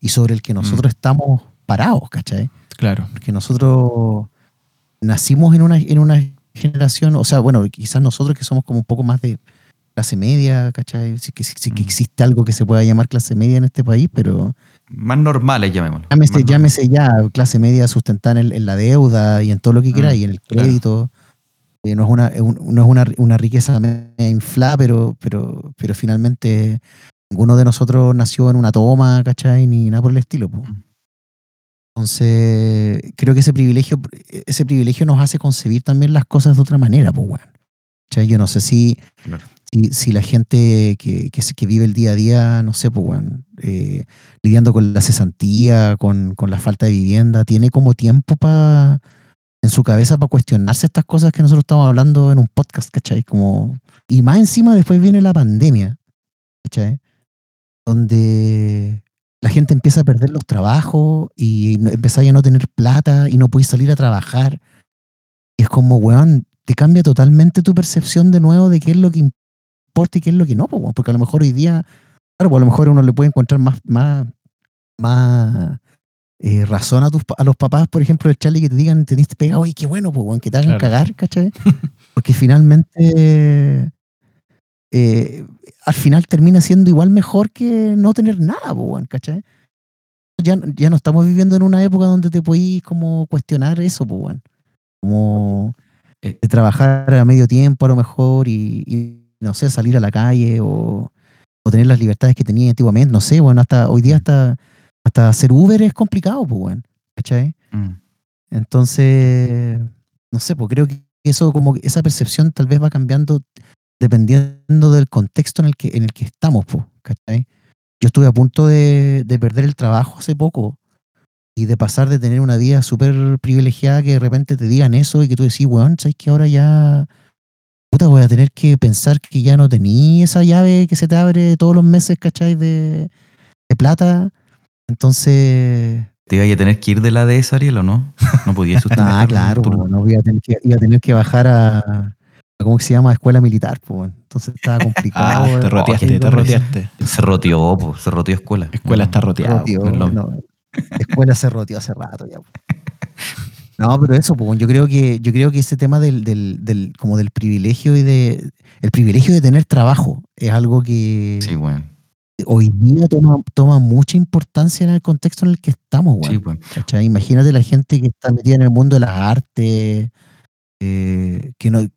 y sobre el que nosotros estamos parados, ¿cachai? Claro. Porque nosotros nacimos en una, en una generación, o sea, bueno, quizás nosotros que somos como un poco más de clase media, ¿cachai? Sí que, sí que Mm. existe algo que se pueda llamar clase media en este país, pero Más normales, llamémoslo. llámese, llámese ya clase media sustentada en, en la deuda y en todo lo que quiera Mm, y en el claro. crédito. Eh, no es una, no es una, una riqueza inflada, pero, pero, pero finalmente ninguno de nosotros nació en una toma, ¿cachai? Ni nada por el estilo. po. Mm. Entonces, creo que ese privilegio, ese privilegio nos hace concebir también las cosas de otra manera, pues. ¿Cachai? Yo no sé si, Claro. Si, la gente que, que, vive el día a día, no sé, pues, weón, eh, lidiando con la cesantía, con, con la falta de vivienda, tiene como tiempo para en su cabeza para cuestionarse estas cosas que nosotros estamos hablando en un podcast, ¿cachai? Como, y más encima después viene la pandemia, ¿cachai? Donde la gente empieza a perder los trabajos y ya a no tener plata y no puede salir a trabajar. Y es como, weón, te cambia totalmente tu percepción de nuevo de qué es lo que importa y qué es lo que no, porque a lo mejor hoy día, claro, pues a lo mejor uno le puede encontrar más, más, más eh, razón a, tus, a los papás, por ejemplo, del Charlie, que te digan, teniste pegado, oye, qué bueno, pues, que te hagan Claro. cagar, ¿cachai? *laughs* Porque finalmente, eh, al final termina siendo igual mejor que no tener nada, weón, ¿cachai? Ya, ya no estamos viviendo en una época donde te podís como cuestionar eso, pues. Como Eh. de trabajar a medio tiempo a lo mejor y, y, no sé, salir a la calle o, o tener las libertades que tenía antiguamente, no sé, bueno, hasta hoy día hasta, hasta hacer Uber es complicado, pues, weón, ¿cachai? Mm. Entonces, no sé, pues creo que eso como esa percepción tal vez va cambiando dependiendo del contexto en el que, en el que estamos, pues, ¿cachai? Yo estuve a punto de, de perder el trabajo hace poco y de pasar de tener una vida súper privilegiada que de repente te digan eso y que tú decís, weón, ¿sabes que ahora ya puta, voy a tener que pensar que ya no tení esa llave que se te abre todos los meses, ¿cachai? De, de plata. Entonces, ¿Te iba a tener que ir de la DS, Ariel, o no? No podía sustentar *laughs* Ah, claro, no voy a tener que, iba a tener que bajar a, a ¿cómo que se llama? Escuela militar, pues. Entonces estaba *laughs* complicado. Ah, te roteaste, te no- roteaste. Se roteó, po, se roteó escuela. Escuela está roteada. no no. Escuela se roteó hace rato ya. po. No, pero eso, pues, yo creo que, yo creo que ese tema del, del, del, como del privilegio y de, el privilegio de tener trabajo es algo que Sí, hoy día toma, toma mucha importancia en el contexto en el que estamos, weón. Sí, weón. ¿Cachai? Imagínate la gente que está metida en el mundo de las artes, eh, que no, no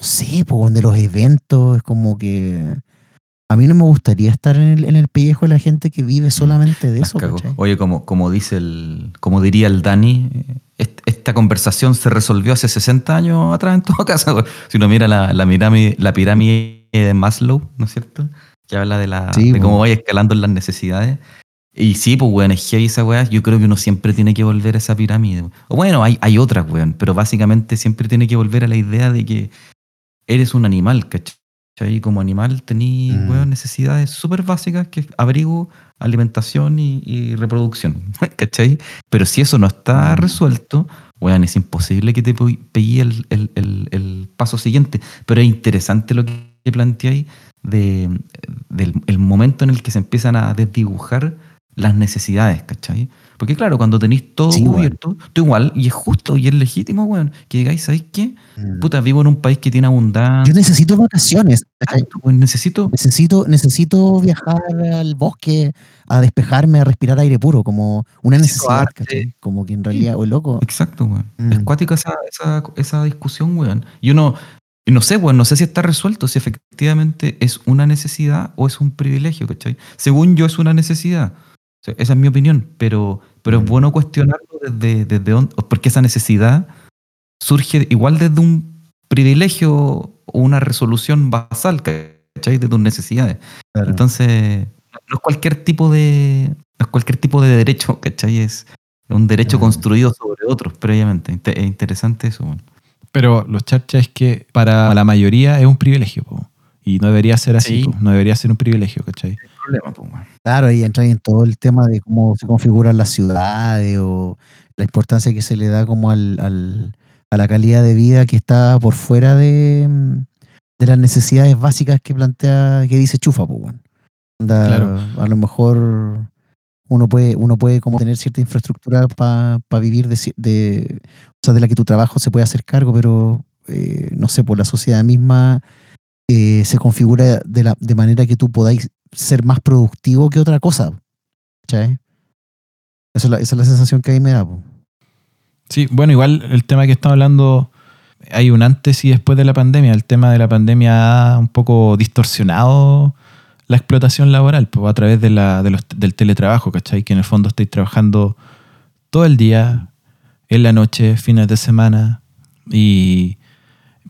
sé, pues, de los eventos, es como que a mí no me gustaría estar en el, en el pellejo de la gente que vive solamente de eso. Oye, como, como dice el, como diría el Dani, esta conversación se resolvió hace 60 años atrás en todo caso. *laughs* Si uno mira la, la pirámide, la pirámide de Maslow, ¿no es cierto? Que habla de la Sí, de cómo vaya escalando las necesidades. Y sí, pues weón, es heavy esa weá. Yo creo que uno siempre tiene que volver a esa pirámide. O bueno, hay, hay otras, weón, pero básicamente siempre tiene que volver a la idea de que eres un animal, ¿cachai? Y como animal tenés, Mm. weón, necesidades súper básicas que es abrigo, alimentación y, y reproducción, *laughs* ¿cachai? Pero si eso no está Mm. resuelto, weón, es imposible que te pe- pegue el, el- el- el paso siguiente. Pero es interesante lo que planteáis de, del el momento en el que se empiezan a desdibujar las necesidades, ¿cachai? Porque claro, cuando tenéis todo Sí, cubierto, tú igual, y es justo y es legítimo, weón, que digáis, ¿sabéis qué? Mm. Puta, vivo en un país que tiene abundancia. Yo necesito vacaciones, necesito. Necesito, necesito viajar al bosque a despejarme, a respirar aire puro, como una necesidad. Como que en realidad, o loco. Exacto, weón. Mm. Es cuática esa, esa, esa discusión, weón. Y uno, no sé, weón, no sé si está resuelto, si efectivamente es una necesidad o es un privilegio, ¿cachai? Según yo es una necesidad. Sea, esa es mi opinión, pero, pero es Mm. bueno cuestionarlo desde, desde dónde, porque esa necesidad surge igual desde un privilegio o una resolución basal, ¿cachai? De tus necesidades. Claro. Entonces, no es cualquier tipo de. No es cualquier tipo de derecho, ¿cachai? Es un derecho construido sobre otros previamente. Es interesante eso. weón. Pero los charchas es que para la mayoría es un privilegio, po. y no debería ser así, Sí. po. no debería ser un privilegio, ¿cachai? problema, pues, weón. Claro, ahí entra en todo el tema de cómo se configuran las ciudades o la importancia que se le da como al, al- a la calidad de vida que está por fuera de, mm, de las necesidades básicas que plantea, que dice Chufa, pues, Claro. A lo mejor uno puede, uno puede como tener cierta infraestructura para vivir de, de, o sea, de la que tu trabajo se puede hacer cargo, pero eh, no sé, por la sociedad misma eh, se configura de, la, de manera que tú podáis ser más productivo que otra cosa. ¿Cachai? Esa es la, sensación que ahí me da. po. Sí, bueno, igual el tema que estamos hablando, hay un antes y después de la pandemia. El tema de la pandemia ha un poco distorsionado la explotación laboral pues, a través de la, del teletrabajo, ¿cachai? Que en el fondo estáis trabajando todo el día, en la noche, fines de semana, y,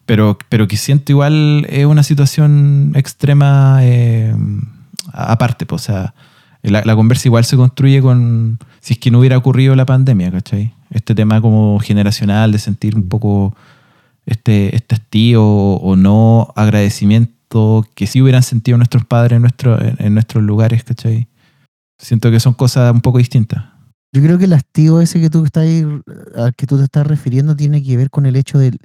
pero, pero que siento igual es una situación extrema eh, aparte, pues, o sea, la, la conversa igual se construye con si es que no hubiera ocurrido la pandemia, ¿cachai? Este tema como generacional de sentir un poco este, este hastío o no agradecimiento que sí hubieran sentido nuestros padres en, nuestro, en, en nuestros lugares, ¿cachai? Siento que son cosas un poco distintas. Yo creo que el hastío ese que tú estás ahí- al que tú te estás refiriendo tiene que ver con el hecho del-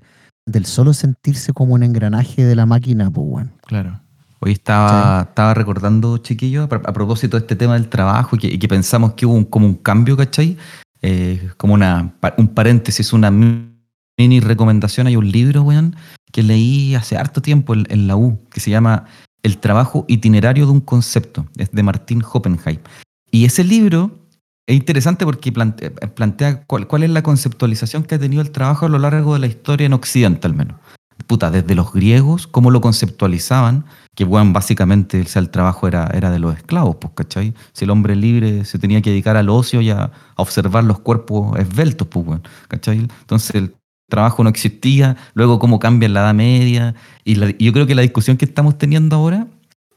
del solo sentirse como un engranaje de la máquina, pues, weón. Claro. Hoy estaba, estaba recordando, chiquillos, a, propósito de este tema del trabajo y que, y que pensamos que hubo un- como un cambio, ¿cachai? Eh, como una, un paréntesis, una mi- mini recomendación. Hay un libro, weón, que leí hace harto tiempo en, en la U, que se llama El trabajo itinerario de un concepto. Es de Martín Hoppenheim. Y ese libro es interesante porque plante- plantea cuál, cuál es la conceptualización que ha tenido el trabajo a lo largo de la historia en Occidente, al menos. Puta, desde los griegos, cómo lo conceptualizaban, que bueno, básicamente o sea, el trabajo era, era de los esclavos, pues, ¿cachai? Si el hombre libre se tenía que dedicar al ocio y a, a observar los cuerpos esbeltos, pues, bueno, ¿cachai? Entonces el trabajo no existía, luego cómo cambia en la Edad Media, y, la- y yo creo que la discusión que estamos teniendo ahora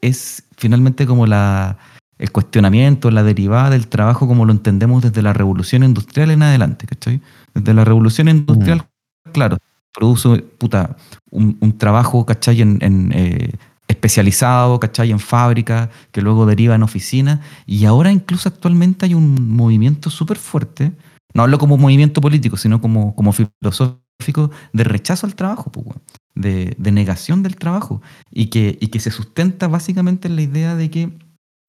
es finalmente como la, el cuestionamiento, la derivada del trabajo como lo entendemos desde la revolución industrial en adelante, ¿cachai? Desde la revolución industrial, claro, produce puta, un, un trabajo. En, en, eh, especializado, ¿cachai? En fábrica, que luego deriva en oficina. Y ahora incluso actualmente hay un movimiento súper fuerte, no hablo como movimiento político, sino como, como filosófico, de rechazo al trabajo, pues, de, de negación del trabajo. Y que, y que se sustenta básicamente en la idea de que,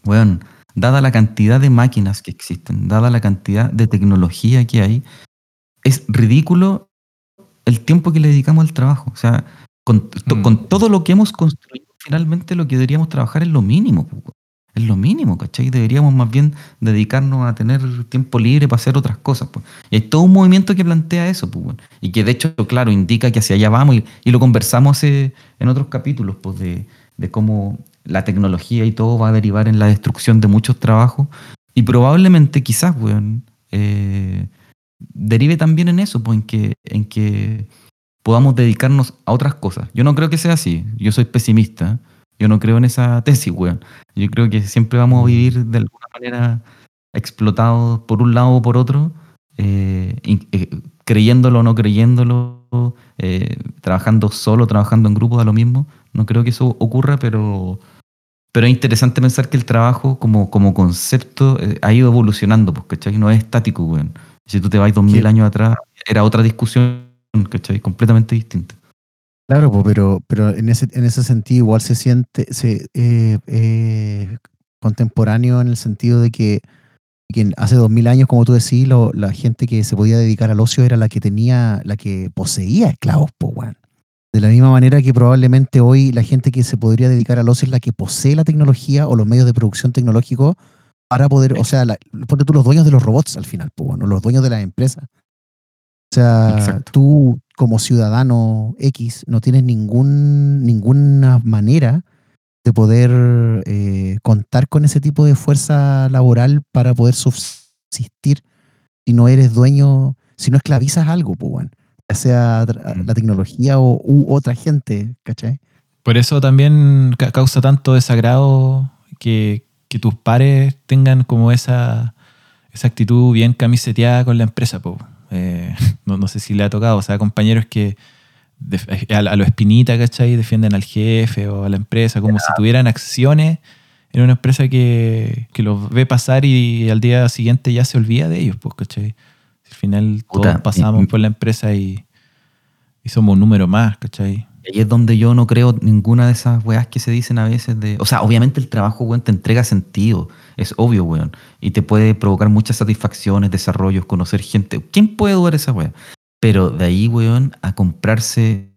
bueno, dada la cantidad de máquinas que existen, dada la cantidad de tecnología que hay, es ridículo el tiempo que le dedicamos al trabajo. O sea, con, to- Mm. con todo lo que hemos construido, finalmente lo que deberíamos trabajar es lo mínimo. Es lo mínimo, ¿cachai? Deberíamos más bien dedicarnos a tener tiempo libre para hacer otras cosas. pues. Y hay todo un movimiento que plantea eso, pues, y que de hecho, claro, indica que hacia allá vamos, y, y lo conversamos eh, en otros capítulos, pues, de, de cómo la tecnología y todo va a derivar en la destrucción de muchos trabajos, y probablemente, quizás, weón, eh, derive también en eso, pues, en que, en que podamos dedicarnos a otras cosas. Yo no creo que sea así, yo soy pesimista, yo no creo en esa tesis, weón. Yo creo que siempre vamos a vivir de alguna manera explotados por un lado o por otro, eh, in- eh, creyéndolo o no creyéndolo, eh, trabajando solo, trabajando en grupo, da lo mismo. No creo que eso ocurra, pero, pero es interesante pensar que el trabajo como, como concepto ha ido evolucionando, pues, ¿cachai? No es estático, weón. Si tú te vas dos mil años atrás, era otra discusión, ¿cachai? Completamente distinta. Claro, pero, pero en, ese, en ese sentido igual se siente se, eh, eh, contemporáneo en el sentido de que, que hace dos mil años, como tú decís, lo- la gente que se podía dedicar al ocio era la que tenía, la que poseía esclavos, po, weón. De la misma manera que probablemente hoy la gente que se podría dedicar al ocio es la que posee la tecnología o los medios de producción tecnológicos para poder, o sea, la, ponte tú los dueños de los robots al final, po, bueno, los dueños de las empresas. O sea, Exacto. tú como ciudadano X no tienes ningún, ninguna manera de poder eh, contar con ese tipo de fuerza laboral para poder subsistir si no eres dueño, si no esclavizas algo, pues, bueno, ya sea Mm. la tecnología o u otra gente, ¿cachai? Por eso también ca- causa tanto desagrado que, que tus pares tengan como esa, esa actitud bien camiseteada con la empresa. po. Eh, *laughs* no, no sé si le ha tocado, o sea, compañeros que def- a, a lo espinita, ¿cachai? Defienden al jefe o a la empresa como si tuvieran acciones en una empresa que, que los ve pasar y al día siguiente ya se olvida de ellos, pues, ¿cachai? Al final Puta, todos pasamos y- por la empresa y, y somos un número más, ¿cachai? Ahí es donde yo no creo ninguna de esas weas que se dicen a veces de... O sea, obviamente el trabajo, weón, te entrega sentido. Es obvio, weón. Y te puede provocar muchas satisfacciones, desarrollos, conocer gente. ¿Quién puede dudar esa wea? Pero de ahí, weón, a comprarse...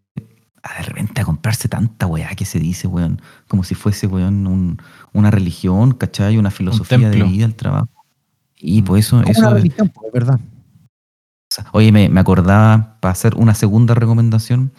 A de repente a comprarse tanta weá que se dice, weón. Como si fuese, weón, un- una religión, ¿cachai? Una filosofía de vida, el trabajo. Y pues eso... Eso una religión, pues, es verdad. Oye, me, me acordaba para hacer una segunda recomendación.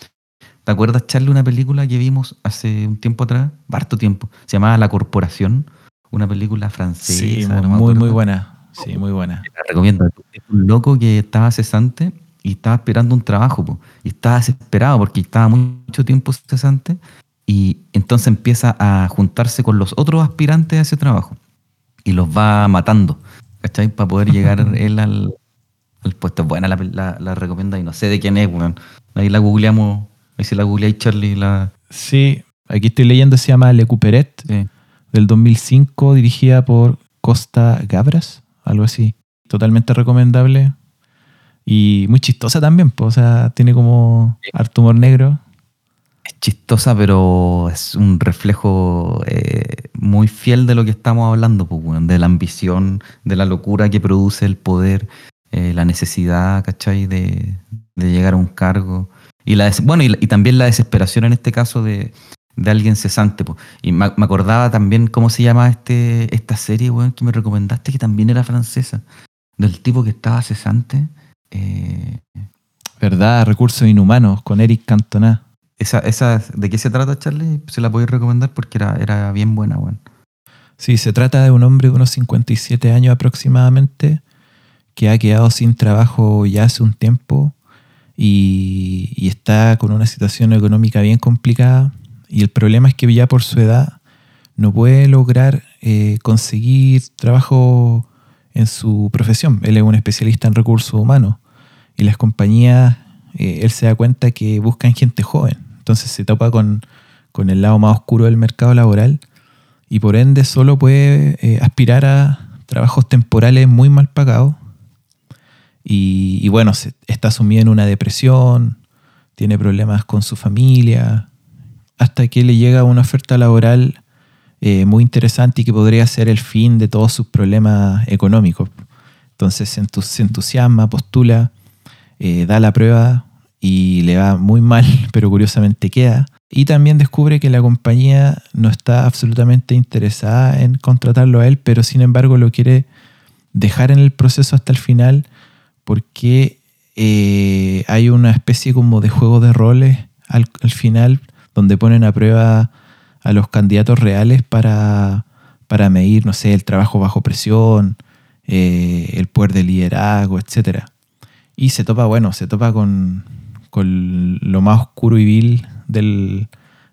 ¿Te acuerdas, Charlie, una película que vimos hace un tiempo atrás? Harto tiempo. Se llamaba La Corporación. Una película francesa. Sí, no muy, acuerdo. muy buena. Sí, muy buena. La recomiendo. Es un loco que estaba cesante y estaba esperando un trabajo. po. Y estaba desesperado porque estaba mucho tiempo cesante. Y entonces empieza a juntarse con los otros aspirantes a ese trabajo. Y los va matando. ¿Cachai? Para poder llegar *laughs* él al, al puesto. Es buena la, la, la recomiendo y no sé de quién es, weón. Ahí la googleamos. Ahí se la googleáis, Charlie. La, Sí, aquí estoy leyendo, se llama Le Couperet, sí. del 2005, dirigida por Costa Gabras, algo así. Totalmente recomendable. Y muy chistosa también, pues, o sea, tiene como harto humor negro. Es chistosa, pero es un reflejo eh, muy fiel de lo que estamos hablando, pues, weón, de la ambición, de la locura que produce el poder, eh, la necesidad, ¿cachai? De, de llegar a un cargo. Y la bueno, y, y también la desesperación en este caso de, de alguien cesante. po. Y me, me acordaba también cómo se llama este, esta serie, weón, que me recomendaste, que también era francesa, del tipo que estaba cesante. Eh, ¿Verdad? Recursos inhumanos con Eric Cantona. esa, esa, ¿De qué se trata, Charlie? Se la podéis recomendar porque era, era bien buena, weón. Sí, se trata de un hombre de unos 57 años aproximadamente que ha quedado sin trabajo ya hace un tiempo y, está con una situación económica bien complicada y el problema es que ya por su edad no puede lograr eh, conseguir trabajo en su profesión. Él es un especialista en recursos humanos y las compañías, eh, él se da cuenta que buscan gente joven. Entonces se topa con, con el lado más oscuro del mercado laboral y por ende solo puede eh, aspirar a trabajos temporales muy mal pagados. Y, bueno, está sumido en una depresión, tiene problemas con su familia, hasta que le llega una oferta laboral eh, muy interesante y que podría ser el fin de todos sus problemas económicos. Entonces se entusiasma, postula, eh, da la prueba y le va muy mal, *laughs* pero curiosamente queda. Y también descubre que la compañía no está absolutamente interesada en contratarlo a él, pero sin embargo lo quiere dejar en el proceso hasta el final porque eh, hay una especie como de juego de roles al, al final donde ponen a prueba a los candidatos reales para, para medir, no sé, el trabajo bajo presión, eh, el poder de liderazgo, etc. Y se topa, bueno, se topa con, con lo más oscuro y vil del,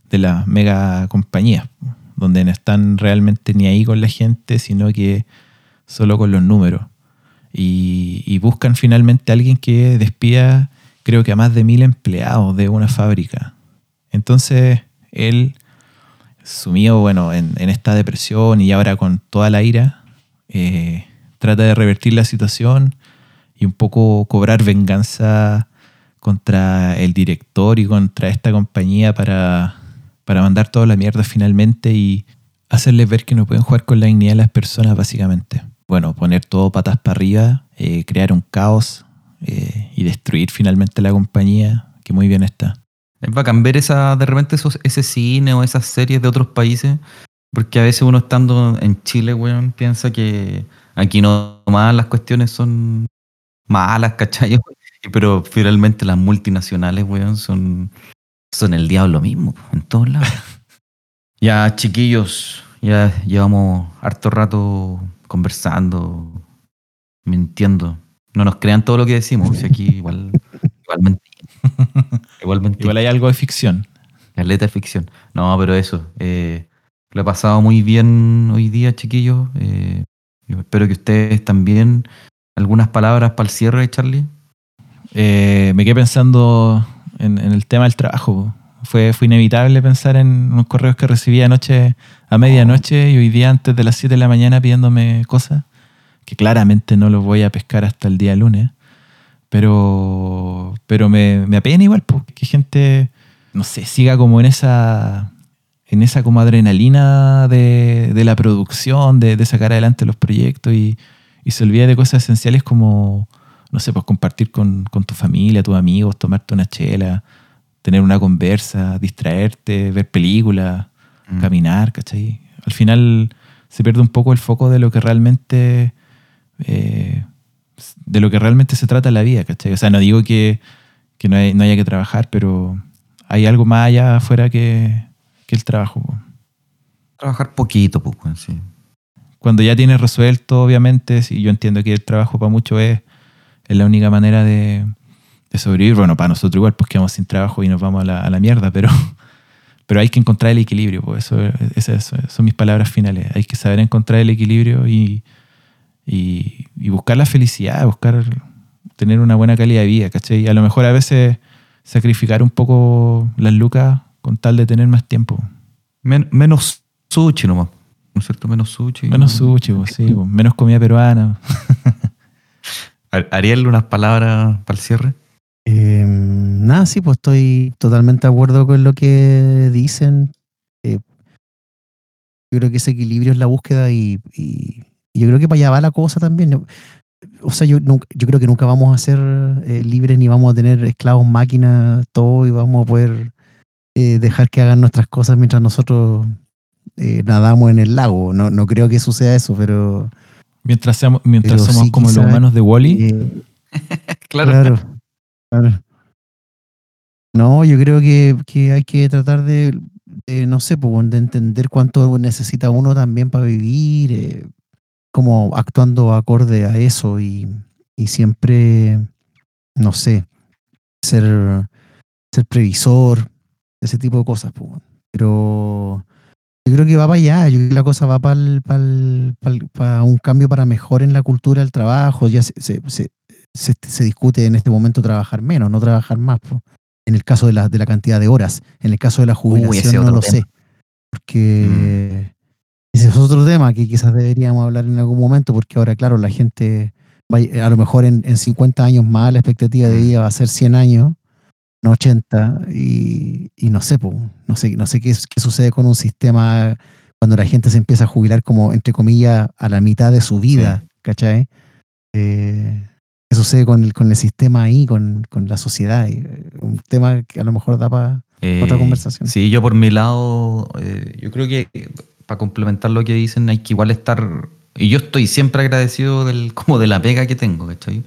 de las mega compañías, donde no están realmente ni ahí con la gente, sino que solo con los números. Y, buscan finalmente a alguien que despida, creo que a más de mil empleados de una fábrica. Entonces, él, sumido bueno, en, en esta depresión y ahora con toda la ira, eh, trata de revertir la situación y un poco cobrar venganza contra el director y contra esta compañía para, para mandar toda la mierda finalmente y hacerles ver que no pueden jugar con la dignidad de las personas básicamente. Bueno, poner todo patas para arriba, eh, crear un caos eh, y destruir finalmente la compañía, que muy bien está. Es bacán ver esa, de repente esos, ese cine o esas series de otros países, porque a veces uno estando en Chile, weón, piensa que aquí no más las cuestiones son malas, ¿cachai? *laughs* Pero finalmente las multinacionales, weón, son, son el diablo mismo, en todos lados. *laughs* ya, chiquillos, ya llevamos harto rato conversando, mintiendo. No nos crean todo lo que decimos, si aquí igual, igual mentimos. *laughs* Igual mentimos. Igual hay algo de ficción. Caleta de ficción. No, pero eso. eh, lo he pasado muy bien hoy día, chiquillos. eh, espero que ustedes también. ¿Algunas palabras para el cierre, Charlie? Eh, me quedé pensando en, en el tema del trabajo. Fue, fue inevitable pensar en unos correos que recibí anoche a medianoche y hoy día antes de las 7 de la mañana pidiéndome cosas que claramente no los voy a pescar hasta el día lunes. Pero, pero me, me apena igual porque que gente, no sé, siga como en esa, en esa como adrenalina de, de la producción, de, de sacar adelante los proyectos y, y se olvida de cosas esenciales como, no sé, pues compartir con, con tu familia, tus amigos, tomarte una chela, tener una conversa, distraerte, ver películas, Mm. caminar, ¿cachai? Al final se pierde un poco el foco de lo que realmente eh, de lo que realmente se trata la vida, ¿cachai? O sea, no digo que, que no, hay- no haya que trabajar, pero hay algo más allá afuera que, que el trabajo. po. Trabajar poquito, pues, weón, sí. Cuando ya tienes resuelto, obviamente, si yo entiendo que el trabajo para muchos es, es la única manera de, de sobrevivir. Bueno, para nosotros igual, pues quedamos sin trabajo y nos vamos a la, a la mierda, pero, *laughs* pero hay que encontrar el equilibrio. Pues eso, esas son mis palabras finales. Hay que saber encontrar el equilibrio y, y, y buscar la felicidad, buscar tener una buena calidad de vida, ¿cachai? Y a lo mejor a veces sacrificar un poco las lucas con tal de tener más tiempo. Men- menos sushi nomás. ¿No es cierto? Menos sushi. Menos sushi, pues, sí, pues, menos comida peruana. *laughs* Ariel, unas palabras para el cierre. Eh, nada, sí, pues estoy totalmente de acuerdo con lo que dicen. Eh, yo creo que ese equilibrio es la búsqueda y, y- y yo creo que para allá va la cosa también. O sea, yo, nunca- yo creo que nunca vamos a ser eh, libres ni vamos a tener esclavos, máquinas, todo y vamos a poder eh, dejar que hagan nuestras cosas mientras nosotros eh, nadamos en el lago. No, no creo que suceda eso, pero... Mientras, seamos, mientras Pero somos sí, como los humanos de Wally, eh, *laughs* Claro. claro. No, yo creo que, que hay que tratar de, no sé, pues, de entender cuánto necesita uno también para vivir, eh, como actuando acorde a eso y, y siempre, no sé, ser, ser previsor, ese tipo de cosas. pues. Pero yo creo que va para allá, yo creo que la cosa va para, para un cambio para mejor en la cultura del trabajo, ya se, se- se- se, se discute en este momento trabajar menos, no trabajar más. po. En el caso de la, de la cantidad de horas, en el caso de la jubilación no lo tema. sé. Porque ese es otro tema que quizás deberíamos hablar en algún momento, porque ahora, claro, la gente, va a a lo mejor en, en 50 años más la expectativa de Mm. vida va a ser 100 años, no 80, y, y no sé, po, no sé, no sé qué, qué sucede con un sistema cuando la gente se empieza a jubilar como, entre comillas, a la mitad de su vida, ¿cachai? Eh, ¿Qué sucede con el, con el sistema ahí, con, con la sociedad? Y, eh, un tema que a lo mejor da para otra Eh, conversación. Sí, yo por mi lado, eh, yo creo que eh, para complementar lo que dicen, hay que igual estar. Y yo estoy siempre agradecido del, *laughs* como de la pega que tengo, ¿cachai?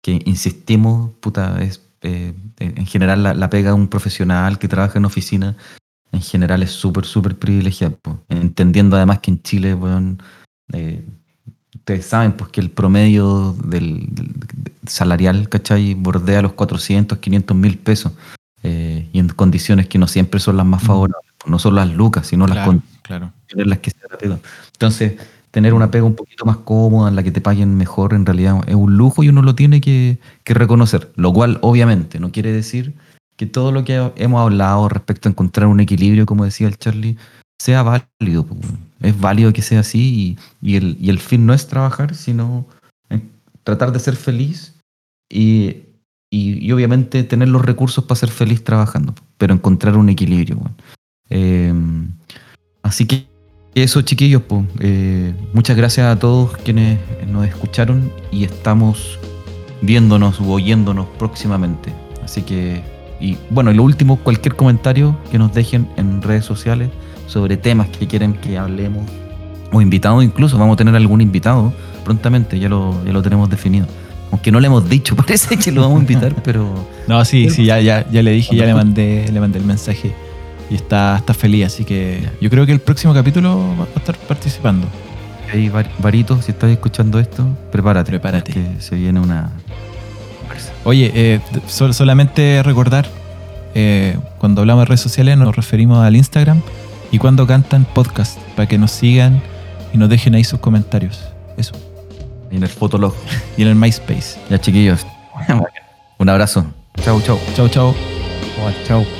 Que insistimos, puta, es eh, en general la, la pega de un profesional que trabaja en oficina, en general es súper, súper privilegiado. po. Entendiendo además que en Chile, eh, ustedes saben pues que el promedio del salarial, ¿cachai? Bordea los 400, 500 mil pesos. eh, y en condiciones que no siempre son las más Mm. favorables. No son las lucas, sino las condiciones claro. las que se pega. Entonces, tener una pega un poquito más cómoda, en la que te paguen mejor, en realidad es un lujo y uno lo tiene que, que reconocer. Lo cual, obviamente, no quiere decir que todo lo que hemos hablado respecto a encontrar un equilibrio, como decía el Charlie, sea válido. Es válido que sea así y, y el, y el fin no es trabajar, sino eh, tratar de ser feliz y, y- obviamente tener los recursos para ser feliz trabajando, pero encontrar un equilibrio. weón. Eh, así que eso, chiquillos, po. Eh, muchas gracias a todos quienes nos escucharon y estamos viéndonos u oyéndonos próximamente. Así que, y bueno, y lo último, cualquier comentario que nos dejen en redes sociales sobre temas que quieren que hablemos o invitados incluso, vamos a tener algún invitado prontamente, ya lo, ya lo tenemos definido. Aunque no le hemos dicho, *laughs* parece que lo vamos a invitar, pero No, sí, sí, ya, ya, ya le dije, ya le mandé, le mandé el mensaje y está, está feliz, así que yo creo que el próximo capítulo va a estar participando. ahí, Var- Varito, si estás escuchando esto, prepárate. Prepárate. Que se viene una. Oye, eh, sol- solamente recordar, eh, cuando hablamos de redes sociales nos referimos al Instagram y cuando cantan podcast, para que nos sigan y nos dejen ahí sus comentarios. Eso. Y en el Fotolog. Y en el MySpace. Ya, chiquillos. *laughs* Un abrazo. Chau, chau. Chao, chao. Chao.